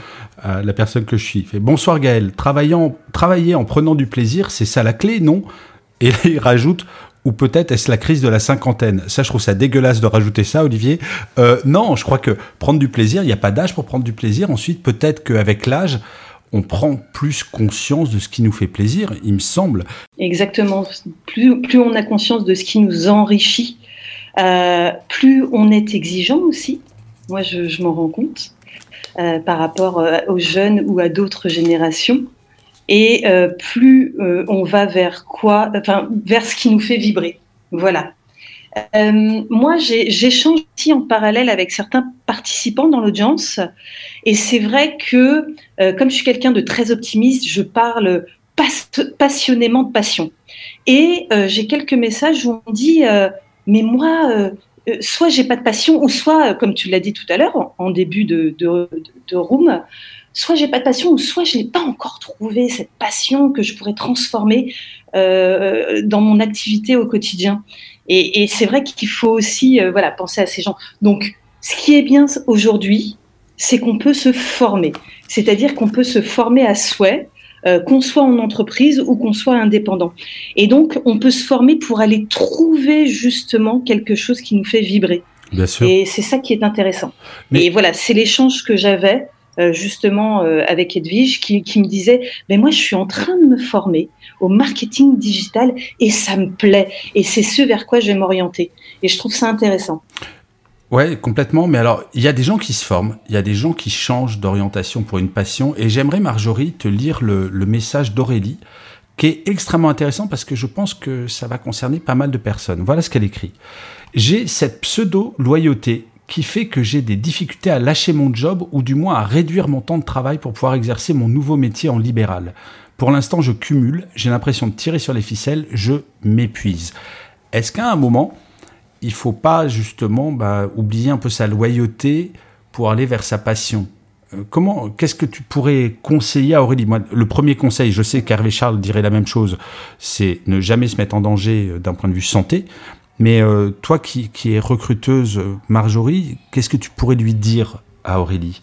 à la personne que je suis. Il fait Bonsoir Gaël, travailler en prenant du plaisir, c'est ça la clé, non? Et là, il rajoute ou peut-être est-ce la crise de la cinquantaine? Ça, je trouve ça dégueulasse de rajouter ça, Olivier. Euh, non, je crois que prendre du plaisir, il n'y a pas d'âge pour prendre du plaisir. Ensuite, peut-être qu'avec l'âge, on prend plus conscience de ce qui nous fait plaisir, il me semble. Exactement. Plus, on a conscience de ce qui nous enrichit, euh, plus on est exigeant aussi. Moi, je, m'en rends compte euh, par rapport aux jeunes ou à d'autres générations et euh, plus euh, on va vers quoi, enfin vers ce qui nous fait vibrer. Voilà. Euh, moi, j'échange aussi en parallèle avec certains participants dans l'audience, et c'est vrai que comme je suis quelqu'un de très optimiste, je parle pas passionnément de passion. Et j'ai quelques messages où on dit mais moi, soit j'ai pas de passion, ou soit, comme tu l'as dit tout à l'heure en début de room, soit j'ai pas de passion, ou soit je n'ai pas encore trouvé cette passion que je pourrais transformer euh, dans mon activité au quotidien. Et, et c'est vrai qu'il faut aussi euh, voilà, penser à ces gens. Donc, ce qui est bien aujourd'hui, c'est qu'on peut se former. C'est-à-dire qu'on peut se former à souhait, euh, qu'on soit en entreprise ou qu'on soit indépendant. Et donc, on peut se former pour aller trouver justement quelque chose qui nous fait vibrer. Bien sûr. Et c'est ça qui est intéressant. Mais- Et voilà, c'est l'échange que j'avais justement euh, avec Edwige qui, me disait mais moi je suis en train de me former au marketing digital et ça me plaît et c'est ce vers quoi je vais m'orienter et je trouve ça intéressant. Ouais, complètement. Mais alors, il y a des gens qui se forment, il y a des gens qui changent d'orientation pour une passion. Et j'aimerais, Marjorie, te lire le, le message d'Aurélie, qui est extrêmement intéressant parce que je pense que ça va concerner pas mal de personnes. Voilà ce qu'elle écrit. J'ai cette pseudo-loyauté qui fait que j'ai des difficultés à lâcher mon job ou du moins à réduire mon temps de travail pour pouvoir exercer mon nouveau métier en libéral. Pour l'instant, je cumule, j'ai l'impression de tirer sur les ficelles, je m'épuise. Est-ce qu'à un moment, il faut pas justement bah, oublier un peu sa loyauté pour aller vers sa passion? Euh, comment, qu'est-ce que tu pourrais conseiller à Aurélie? Moi, le premier conseil, je sais qu'Hervé Charles dirait la même chose, c'est ne jamais se mettre en danger euh, d'un point de vue santé. Mais euh, toi qui, qui es recruteuse, Marjorie, qu'est-ce que tu pourrais lui dire à Aurélie?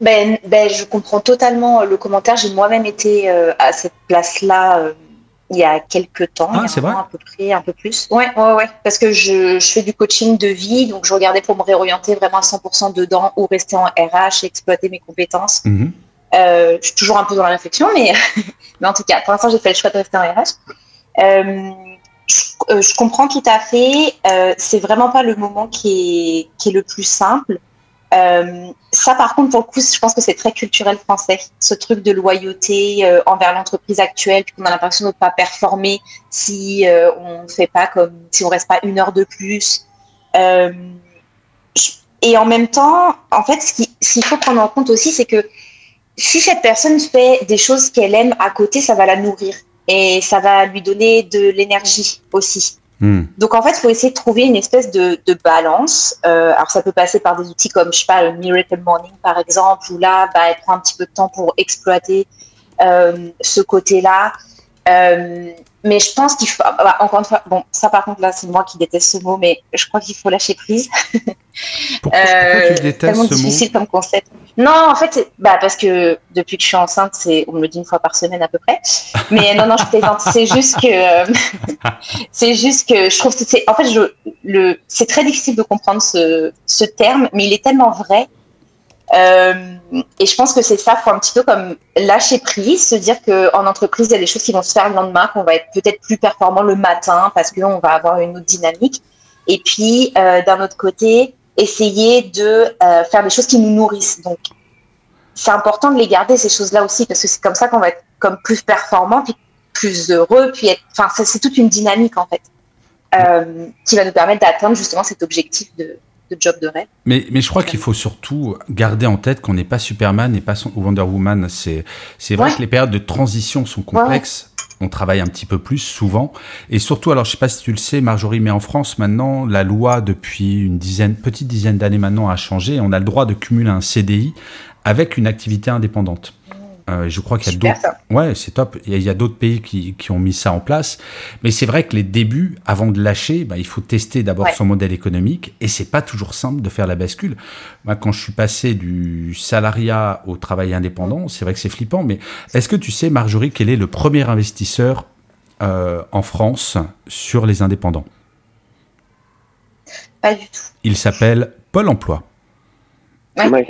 Ben, ben, je comprends totalement le commentaire. J'ai moi-même été à cette place-là il y a quelques temps, ah, y a à peu près, un peu plus. Ouais, ouais, ouais. Parce que je, je, fais du coaching de vie, donc je regardais pour me réorienter vraiment à 100% dedans ou rester en RH, exploiter mes compétences. Mhm. Euh, je suis toujours un peu dans la réflexion, mais, (laughs) mais en tout cas, pour l'instant, j'ai fait le choix de rester en RH. Euh, je, comprends tout à fait. Euh, c'est vraiment pas le moment qui est, le plus simple. Euh, ça, par contre, pour le coup, je pense que c'est très culturel français, ce truc de loyauté euh, envers l'entreprise actuelle, puis qu'on a l'impression de ne pas performer si euh, on fait pas comme, si on reste pas une heure de plus. Et en même temps, en fait, ce qu'il faut prendre en compte aussi, c'est que si cette personne fait des choses qu'elle aime à côté, ça va la nourrir et ça va lui donner de l'énergie aussi. Hmm. Donc en fait, il faut essayer de trouver une espèce de, de balance. Euh, alors ça peut passer par des outils comme, je sais pas, le Miracle Morning par exemple, où là, bah, elle prend un petit peu de temps pour exploiter euh, ce côté-là. Euh, mais je pense qu'il faut, bah, encore une fois, bon, ça par contre là, c'est moi qui déteste ce mot, mais je crois qu'il faut lâcher prise. (laughs) Pourquoi, pourquoi tu détestes tellement ce mot difficile comme concept. Non, en fait, bah, parce que depuis que je suis enceinte, c'est, on me le dit une fois par semaine à peu près. Mais non, non, je plaisante. (laughs) C'est juste que, euh, (laughs) c'est juste que je trouve que c'est, en fait, je, le, c'est très difficile de comprendre ce, ce terme, mais il est tellement vrai. Euh, et je pense que c'est ça, faut un petit peu comme lâcher prise, se dire qu'en entreprise, il y a des choses qui vont se faire le lendemain, qu'on va être peut-être plus performant le matin parce qu'on va avoir une autre dynamique. Et puis, euh, d'un autre côté, essayer de euh, faire des choses qui nous nourrissent. Donc, c'est important de les garder, ces choses-là aussi, parce que c'est comme ça qu'on va être comme plus performant, puis plus heureux, puis être, enfin, c'est toute une dynamique, en fait, qui va nous permettre d'atteindre justement cet objectif de, de job de rêve. Mais, mais je crois qu'il faut surtout garder en tête qu'on n'est pas Superman et pas Wonder Woman. C'est, vrai Ouais. que les périodes de transition sont complexes. On travaille un petit peu plus souvent. Et surtout, alors je sais pas si tu le sais, Marjorie, mais en France maintenant, la loi depuis une dizaine, petite dizaine d'années maintenant a changé. On a le droit de cumuler un CDI avec une activité indépendante. Euh, je crois qu'il y a d'autres. Ouais, c'est top. Il y a, d'autres pays qui, qui ont mis ça en place. Mais c'est vrai que les débuts, avant de lâcher, bah, il faut tester d'abord Ouais. son modèle économique. Et c'est pas toujours simple de faire la bascule. Moi, quand je suis passé du salariat au travail indépendant, c'est vrai que c'est flippant. Mais est-ce que tu sais, Marjorie, quel est le premier investisseur euh, en France sur les indépendants? Pas du tout. Il s'appelle Pôle Emploi. Ouais. Moi,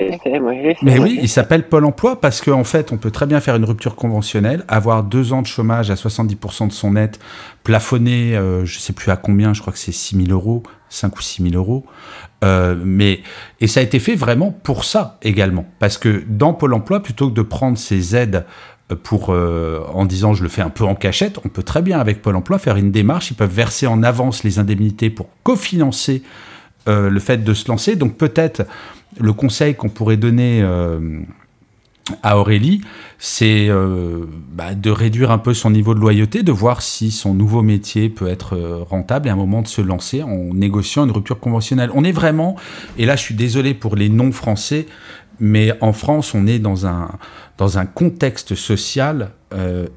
moi. Mais oui, il s'appelle Pôle emploi parce qu'en fait, on peut très bien faire une rupture conventionnelle, avoir deux ans de chômage à 70% de son net, plafonné, euh, je sais plus à combien, je crois que c'est 6 000 euros, 5 ou 6 000 euros. Euh, mais, et ça a été fait vraiment pour ça également. Parce que dans Pôle emploi, plutôt que de prendre ces aides pour, euh, en disant je le fais un peu en cachette, on peut très bien avec Pôle emploi faire une démarche, ils peuvent verser en avance les indemnités pour cofinancer euh, le fait de se lancer. Donc peut-être le conseil qu'on pourrait donner euh, à Aurélie, c'est euh, bah, de réduire un peu son niveau de loyauté, de voir si son nouveau métier peut être euh, rentable et à un moment de se lancer en négociant une rupture conventionnelle. On est vraiment, et là je suis désolé pour les non-français, mais en France on est dans un, dans contexte social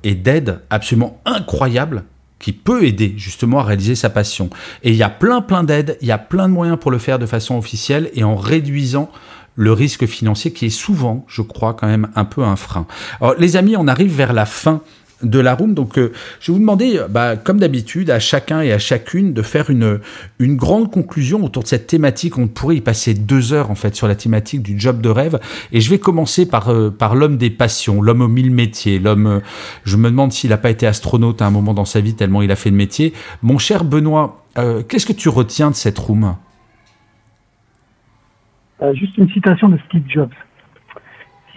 et d'aide absolument incroyable qui peut aider justement à réaliser sa passion. Et il y a plein plein d'aides, il y a plein de moyens pour le faire de façon officielle et en réduisant le risque financier qui est souvent, je crois, quand même un peu un frein. Alors les amis, on arrive vers la fin de la room, donc euh, je vais vous demander, euh, bah, comme d'habitude, à chacun et à chacune de faire une, une grande conclusion autour de cette thématique. On pourrait y passer deux heures en fait sur la thématique du job de rêve. Et je vais commencer par, euh, par l'homme des passions, l'homme aux mille métiers, l'homme. je me demande s'il n'a pas été astronaute à un moment dans sa vie tellement il a fait de métier. Mon cher Benoît, qu'est-ce que tu retiens de cette room? Juste une citation de Steve Jobs.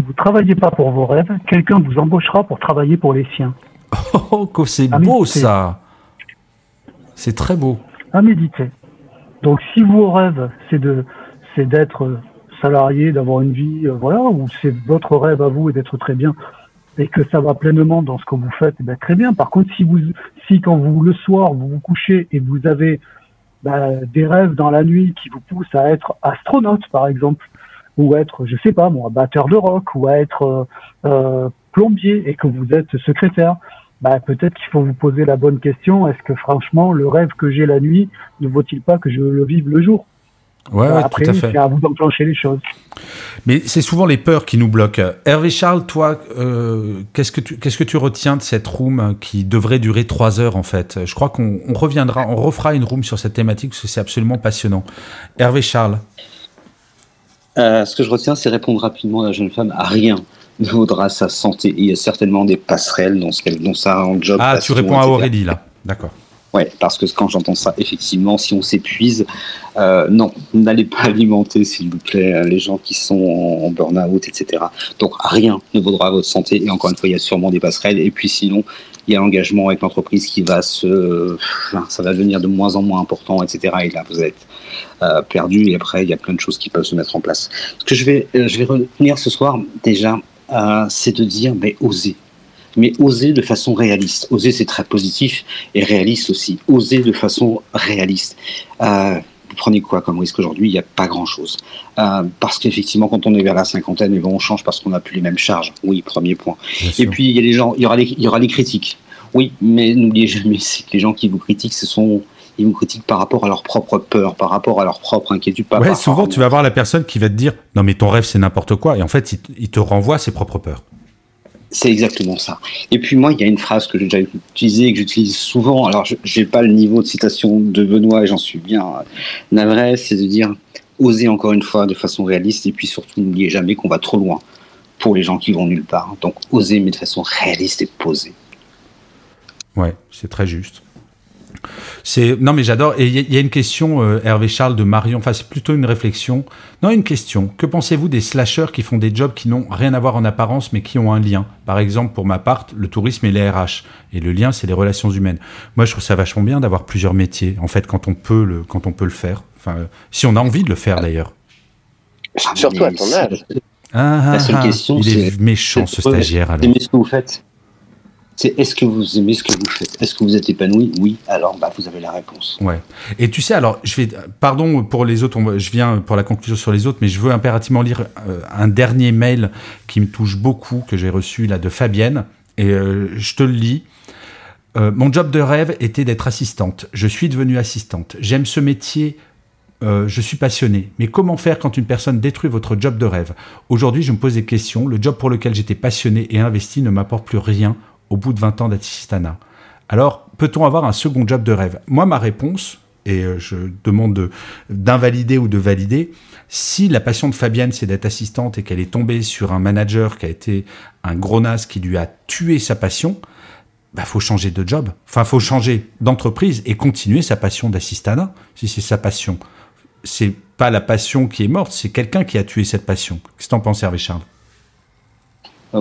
Si vous travaillez pas pour vos rêves, quelqu'un vous embauchera pour travailler pour les siens. Oh, que c'est beau ça C'est très beau. À méditer. Donc, si vos rêves, c'est de, c'est d'être salarié, d'avoir une vie, euh, voilà, ou c'est votre rêve à vous et d'être très bien, et que ça va pleinement dans ce que vous faites, eh ben, très bien. Par contre, si vous, si quand vous, le soir, vous vous couchez et vous avez bah, des rêves dans la nuit qui vous poussent à être astronaute, par exemple, ou être, je sais pas moi, batteur de rock, ou à être euh, euh, plombier et que vous êtes secrétaire, bah, peut-être qu'il faut vous poser la bonne question. Est-ce que franchement, le rêve que j'ai la nuit ne vaut-il pas que je le vive le jour? Ouais, ouais, Après, tout à fait. c'est à vous d'enclencher les choses. Mais c'est souvent les peurs qui nous bloquent. Hervé Charles, toi, euh, qu'est-ce que tu qu'est-ce que tu retiens de cette room qui devrait durer trois heures en fait? Je crois qu'on on reviendra, on refera une room sur cette thématique parce que c'est absolument passionnant. Hervé Charles. Euh, ce que je retiens, c'est répondre rapidement à la jeune femme à rien ne vaudra sa santé. Il y a certainement des passerelles dans, ce dans ça en job. Ah, tu réponds à Aurélie là. D'accord. Ouais, parce que quand j'entends ça, effectivement, si on s'épuise, euh, non, n'allez pas alimenter, s'il vous plaît, les gens qui sont en, burn-out, etc. Donc rien ne vaudra votre santé. Et encore une fois, il y a sûrement des passerelles. Et puis sinon, il y a l'engagement avec l'entreprise qui va se, ça va devenir de moins en moins important, etc. Et là, vous êtes euh, perdu. Et après, il y a plein de choses qui peuvent se mettre en place. Ce que je vais, euh, je vais retenir ce soir, déjà, euh, c'est de dire, mais oser. Mais oser de façon réaliste. Oser, c'est très positif et réaliste aussi. Oser de façon réaliste. Euh, vous prenez quoi comme risque aujourd'hui? Il n'y a pas grand-chose. Euh, parce qu'effectivement, quand on est vers la cinquantaine, on change parce qu'on n'a plus les mêmes charges. Oui, premier point. et puis, il y a les gens, il y aura les, il y aura les critiques. Oui, mais n'oubliez jamais que les gens qui vous critiquent, ce sont ils vous critiquent par rapport à leur propre peur, par rapport à leur propre inquiétude. ouais, souvent tu vas voir la personne qui va te dire non mais ton rêve c'est n'importe quoi et en fait il, te renvoie ses propres peurs. C'est exactement ça. Et puis moi, il y a une phrase que j'ai déjà utilisée et que j'utilise souvent. Alors, je n'ai pas le niveau de citation de Benoît et j'en suis bien navré. C'est de dire oser encore une fois de façon réaliste et puis surtout n'oubliez jamais qu'on va trop loin pour les gens qui vont nulle part. Donc, oser mais de façon réaliste et posée. Ouais, c'est très juste. C'est non mais j'adore. Et il y, a une question, euh, Hervé Charles de Marion. Enfin, c'est plutôt une réflexion. Non, une question. Que pensez-vous des slashers qui font des jobs qui n'ont rien à voir en apparence, mais qui ont un lien? Par exemple, pour ma part, le tourisme et les RH. Et le lien, c'est les relations humaines. Moi, je trouve ça vachement bien d'avoir plusieurs métiers. En fait, quand on peut le, quand on peut le faire. Enfin, si on a envie de le faire d'ailleurs. Surtout à ton âge. Ah, ah, ah. il est, méchant ce stagiaire. Alors. ce que vous faites? C'est est-ce que vous aimez ce que vous faites? Est-ce que vous êtes épanoui? Oui, alors bah, vous avez la réponse. Ouais. Et tu sais, alors, je vais, pardon pour les autres, je viens pour la conclusion sur les autres, mais je veux impérativement lire euh, un dernier mail qui me touche beaucoup, que j'ai reçu là de Fabienne, et euh, je te le lis. Euh, mon job de rêve était d'être assistante. Je suis devenue assistante. J'aime ce métier je suis passionné. Mais comment faire quand une personne détruit votre job de rêve? Aujourd'hui, je me pose des questions. Le job pour lequel j'étais passionné et investi ne m'apporte plus rien au bout de 20 ans d'assistana. Alors, peut-on avoir un second job de rêve? Moi, ma réponse, et euh, je demande d'invalider ou de valider, si la passion de Fabienne, c'est d'être assistante et qu'elle est tombée sur un manager qui a été un gros nas qui lui a tué sa passion, bah faut changer de job. Enfin, faut changer d'entreprise et continuer sa passion d'assistana, si c'est sa passion. C'est pas la passion qui est morte, c'est quelqu'un qui a tué cette passion. Qu'est-ce que t'en penses, Hervé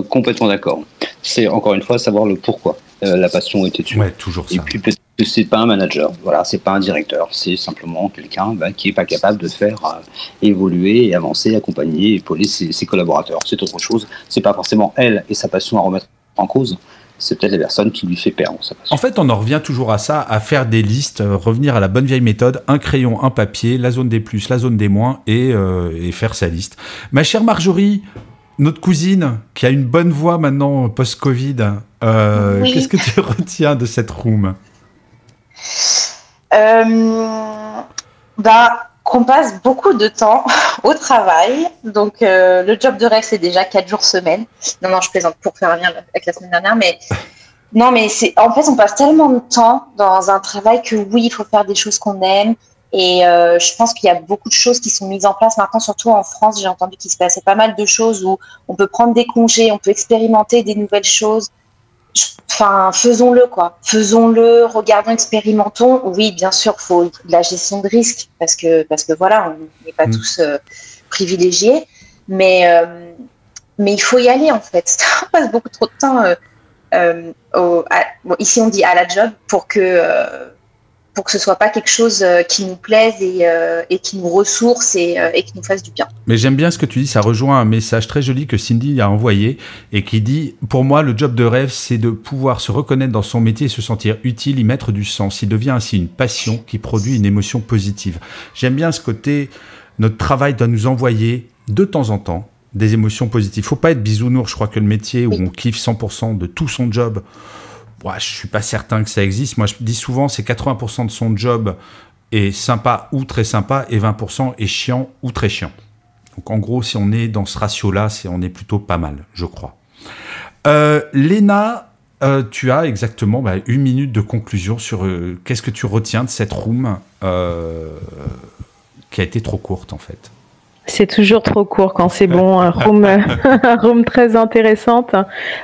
complètement d'accord. C'est encore une fois savoir le pourquoi euh, la passion été tuée. Ouais, toujours ça. Et puis peut-être que c'est pas un manager, voilà, c'est pas un directeur, c'est simplement quelqu'un bah, qui est pas capable de faire euh, évoluer et avancer, accompagner, épauler ses, ses collaborateurs. C'est autre chose. C'est pas forcément elle et sa passion à remettre en cause. C'est peut-être la personne qui lui fait perdre sa passion. En fait, on en revient toujours à ça, à faire des listes, revenir à la bonne vieille méthode, un crayon, un papier, la zone des plus, la zone des moins, et, et faire sa liste. Ma chère Marjorie, notre cousine, qui a une bonne voix maintenant post-Covid, euh, qu'est-ce que tu (laughs) retiens de cette room? Euh, bah, Qu'on passe beaucoup de temps (laughs) au travail. Donc, euh, le job de rêve, c'est déjà 4 jours semaine. Non, non, je plaisante pour faire un lien avec la semaine dernière, mais. (laughs) Non, mais c'est en fait, on passe tellement de temps dans un travail que oui, il faut faire des choses qu'on aime, et euh, je pense qu'il y a beaucoup de choses qui sont mises en place maintenant, surtout en France. J'ai entendu qu'il se passait pas mal de choses où on peut prendre des congés, on peut expérimenter des nouvelles choses. Enfin, faisons-le, quoi. Faisons-le, regardons, expérimentons. Oui, bien sûr, il faut de la gestion de risque parce que, parce que voilà, on n'est pas mm. tous euh, privilégiés. Mais, euh, mais il faut y aller, en fait. (laughs) on passe beaucoup trop de temps. Au, ici, on dit à la job pour que pour que ce soit pas quelque chose euh, qui nous plaise et, euh, et qui nous ressource et, euh, et, qui nous fasse du bien. Mais j'aime bien ce que tu dis, ça rejoint un message très joli que Cindy a envoyé et qui dit Pour moi, le job de rêve, c'est de pouvoir se reconnaître dans son métier et se sentir utile, y mettre du sens. Il devient ainsi une passion qui produit une émotion positive. J'aime bien ce côté, notre travail doit nous envoyer de temps en temps des émotions positives. Faut pas être bisounours, je crois que le métier où on kiffe 100% de tout son job ouais, je suis pas certain que ça existe. Moi, je dis souvent, c'est 80% de son job est sympa ou très sympa et 20% est chiant ou très chiant. Donc, en gros, si on est dans ce ratio-là, c'est on est plutôt pas mal, je crois. Euh, Léna, euh, tu as exactement bah, une minute de conclusion sur euh, qu'est-ce que tu retiens de cette room qui a été trop courte en fait? C'est toujours trop court quand c'est bon. Un room, (laughs) un room très intéressante.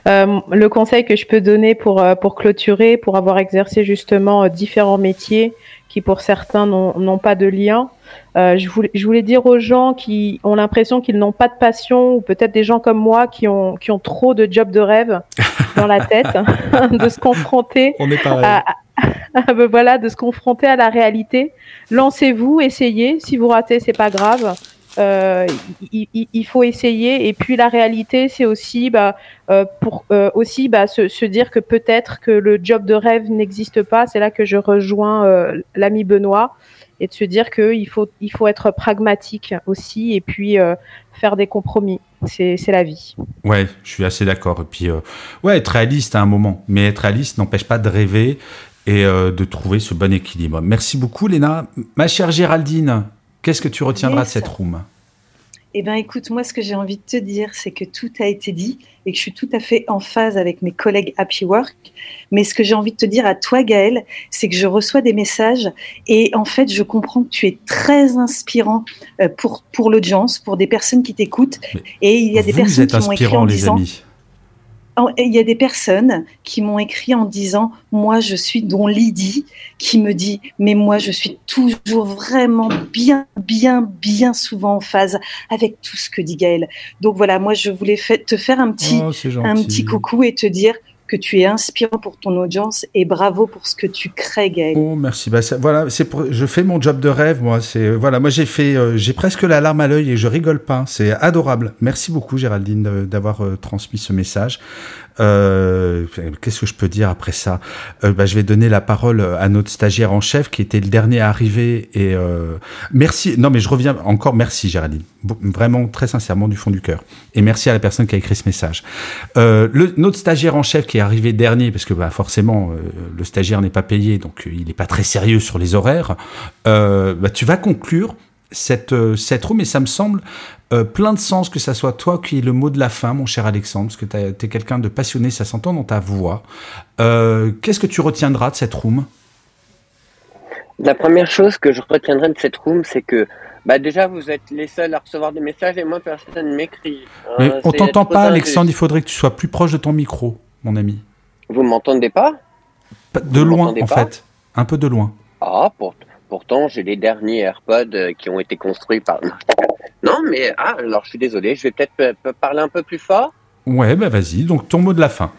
Euh, le conseil que je peux donner pour, euh, pour clôturer, pour avoir exercé justement euh, différents métiers qui pour certains n'ont pas de lien, euh, je, voulais, je voulais dire aux gens qui ont l'impression qu'ils n'ont pas de passion, ou peut-être des gens comme moi qui ont, qui ont trop de jobs de rêve (laughs) dans la tête, (laughs) de se confronter On est à, à, ben voilà, de se confronter à la réalité. Lancez-vous, essayez. Si vous ratez, c'est pas grave. Euh, il, faut essayer. Et puis la réalité, c'est aussi bah, euh, pour euh, aussi bah, se, dire que peut-être que le job de rêve n'existe pas. C'est là que je rejoins l'ami Benoît et de se dire qu'il faut il faut être pragmatique aussi et puis faire des compromis. C'est la vie. Ouais, je suis assez d'accord. Et puis ouais, être réaliste à un moment, mais être réaliste n'empêche pas de rêver et de trouver ce bon équilibre. Merci beaucoup, Léna. Ma chère Géraldine, Qu'est-ce que tu retiendras yes. de cette room? Eh bien, écoute, moi, ce que j'ai envie de te dire, c'est que tout a été dit et que je suis tout à fait en phase avec mes collègues Happy Work. Mais ce que j'ai envie de te dire à toi, Gaël, c'est que je reçois des messages et en fait, je comprends que tu es très inspirant euh, pour, pour l'audience, pour des personnes qui t'écoutent. Et il y a des personnes qui m'ont écrit en les disant. Amis. Il y a des personnes qui m'ont écrit en disant Moi, je suis dont Lydie, qui me dit Mais moi, je suis toujours vraiment bien, bien, bien souvent en phase avec tout ce que dit Gaël. Donc voilà, moi, je voulais te faire un petit, oh, un petit coucou et te dire que tu es inspirant pour ton audience et bravo pour ce que tu crées, Gaël. Oh, merci. Bah, voilà, c'est je fais mon job de rêve, moi. C'est voilà, moi j'ai fait, euh, j'ai presque la larme à l'œil et je rigole pas. C'est adorable. Merci beaucoup, Géraldine, d'avoir euh, transmis ce message. Euh, Qu'est-ce que je peux dire après ça? Euh, bah, Je vais donner la parole à notre stagiaire en chef qui était le dernier à arriver. Et euh, merci. Non, mais je reviens encore. Merci, Géraldine. Vraiment, très sincèrement, du fond du cœur. Et merci à la personne qui a écrit ce message. Euh, notre stagiaire en chef qui est arrivé dernier, parce que bah, forcément, euh, le stagiaire n'est pas payé, donc il n'est pas très sérieux sur les horaires. Euh, bah, tu vas conclure cette, cette room et ça me semble euh, plein de sens que ça soit toi qui est le mot de la fin, mon cher Alexandre, parce que tu es quelqu'un de passionné, ça s'entend dans ta voix. Euh, Qu'est-ce que tu retiendras de cette room? La première chose que je retiendrai de cette room, c'est que bah déjà, vous êtes les seuls à recevoir des messages et moi, personne ne m'écrit. Mais euh, on t'entend pas, Alexandre, il faudrait que tu sois plus proche de ton micro, mon ami. Vous m'entendez pas? De vous loin, en pas? fait. Un peu de loin. Ah, pour, pourtant, j'ai les derniers AirPods qui ont été construits par... Non, mais ah, alors je suis désolé, je vais peut-être parler un peu plus fort. Ouais, bah vas-y, donc ton mot de la fin.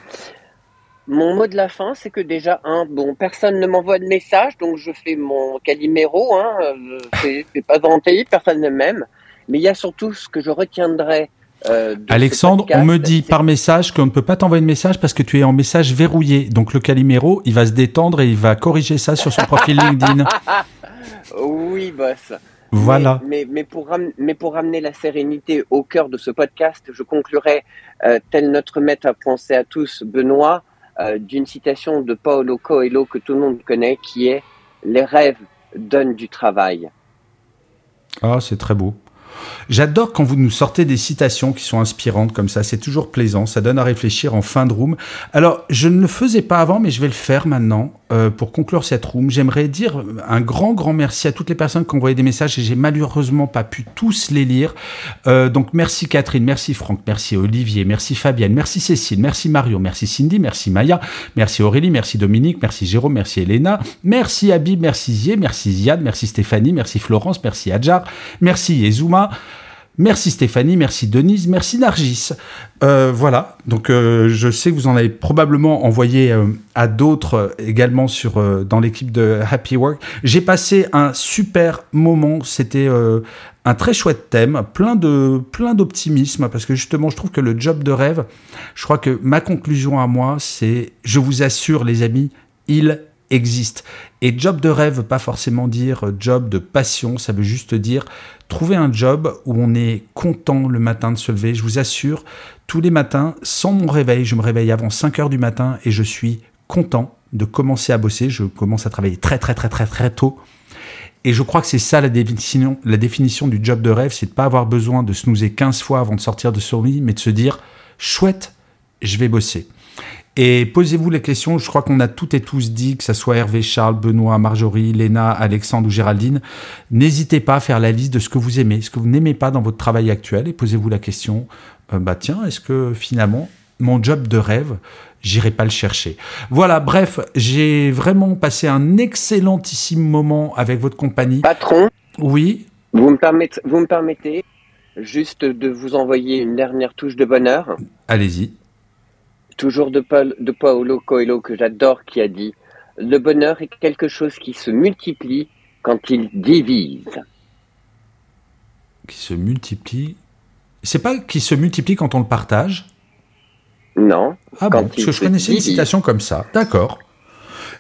Mon mot de la fin, c'est que déjà, un, bon, personne ne m'envoie de message, donc je fais mon caliméro, hein, (laughs) c'est pas dans le pays, personne ne m'aime. Mais il y a surtout ce que je retiendrai. Euh, Alexandre, podcast, on me dit par message qu'on ne peut pas t'envoyer de message parce que tu es en message verrouillé. Donc le caliméro, il va se détendre et il va corriger ça sur son profil (laughs) LinkedIn. oui, boss. Voilà. Mais, mais, mais, pour mais pour ramener la sérénité au cœur de ce podcast, je conclurai, euh, tel notre maître à penser à tous, Benoît, euh, d'une citation de Paulo Coelho que tout le monde connaît, qui est Les rêves donnent du travail. Ah, c'est très beau. J'adore quand vous nous sortez des citations qui sont inspirantes comme ça. C'est toujours plaisant. Ça donne à réfléchir en fin de room. Alors, je ne le faisais pas avant, mais je vais le faire maintenant euh, pour conclure cette room. J'aimerais dire un grand, grand merci à toutes les personnes qui ont envoyé des messages et j'ai malheureusement pas pu tous les lire. Euh, donc, merci Catherine, merci Franck, merci Olivier, merci Fabienne, merci Cécile, merci Mario, merci Cindy, merci Maya, merci Aurélie, merci Dominique, merci Jérôme, merci Elena, merci Habib, merci Zier, merci Ziad, merci Stéphanie, merci Florence, merci Adjar, merci Merci Stéphanie, merci Denise, merci Nargis. Euh, voilà, donc euh, je sais que vous en avez probablement envoyé euh, à d'autres également sur dans l'équipe de Happy Work. J'ai passé un super moment, c'était un très chouette thème, plein de plein d'optimisme parce que justement je trouve que le job de rêve, je crois que ma conclusion à moi c'est je vous assure les amis, il existe. Et job de rêve, pas forcément dire job de passion, ça veut juste dire trouver un job où on est content le matin de se lever. Je vous assure, tous les matins, sans mon réveil, je me réveille avant 5 heures du matin et je suis content de commencer à bosser. Je commence à travailler très très très très très tôt. Et je crois que c'est ça la définition, du job de rêve, c'est de pas avoir besoin de snoozer 15 fois avant de sortir de son lit, mais de se dire, chouette, je vais bosser. Et posez-vous les questions, je crois qu'on a toutes et tous dit, que ce soit Hervé, Charles, Benoît, Marjorie, Léna, Alexandre ou Géraldine, n'hésitez pas à faire la liste de ce que vous aimez, ce que vous n'aimez pas dans votre travail actuel, et posez-vous la question, euh, bah tiens, est-ce que finalement, mon job de rêve, j'irai pas le chercher? Voilà, bref, j'ai vraiment passé un excellentissime moment avec votre compagnie. Patron. Oui. Vous me permettez, vous me permettez juste de vous envoyer une dernière touche de bonheur? Allez-y toujours de, Paul, de Paolo Coelho que j'adore, qui a dit Le bonheur est quelque chose qui se multiplie quand il divise. Qui se multiplie? C'est pas qui se multiplie quand on le partage? Non. Ah bon, parce que je connaissais une citation comme ça. D'accord.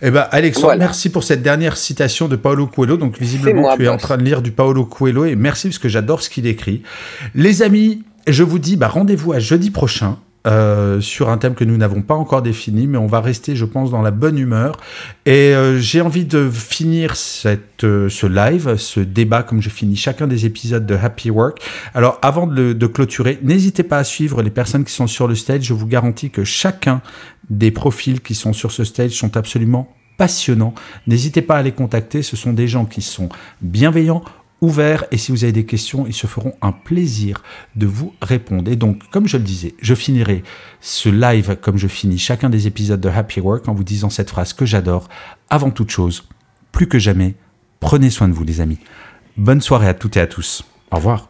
Eh ben, Alexandre, merci pour cette dernière citation de Paolo Coelho. Donc, visiblement, tu es en train de lire du Paolo Coelho et merci parce que j'adore ce qu'il écrit. Les amis, je vous dis, bah, rendez-vous à jeudi prochain euh, sur un thème que nous n'avons pas encore défini, mais on va rester, je pense, dans la bonne humeur. Et euh, j'ai envie de finir cette, euh, ce live, ce débat, comme je finis chacun des épisodes de Happy Work. Alors, avant de, de clôturer, n'hésitez pas à suivre les personnes qui sont sur le stage. Je vous garantis que chacun des profils qui sont sur ce stage sont absolument passionnants. N'hésitez pas à les contacter. Ce sont des gens qui sont bienveillants, ouvert et si vous avez des questions, ils se feront un plaisir de vous répondre. Et donc, comme je le disais, je finirai ce live comme je finis chacun des épisodes de Happy Work en vous disant cette phrase que j'adore. Avant toute chose, plus que jamais, prenez soin de vous les amis. Bonne soirée à toutes et à tous. Au revoir.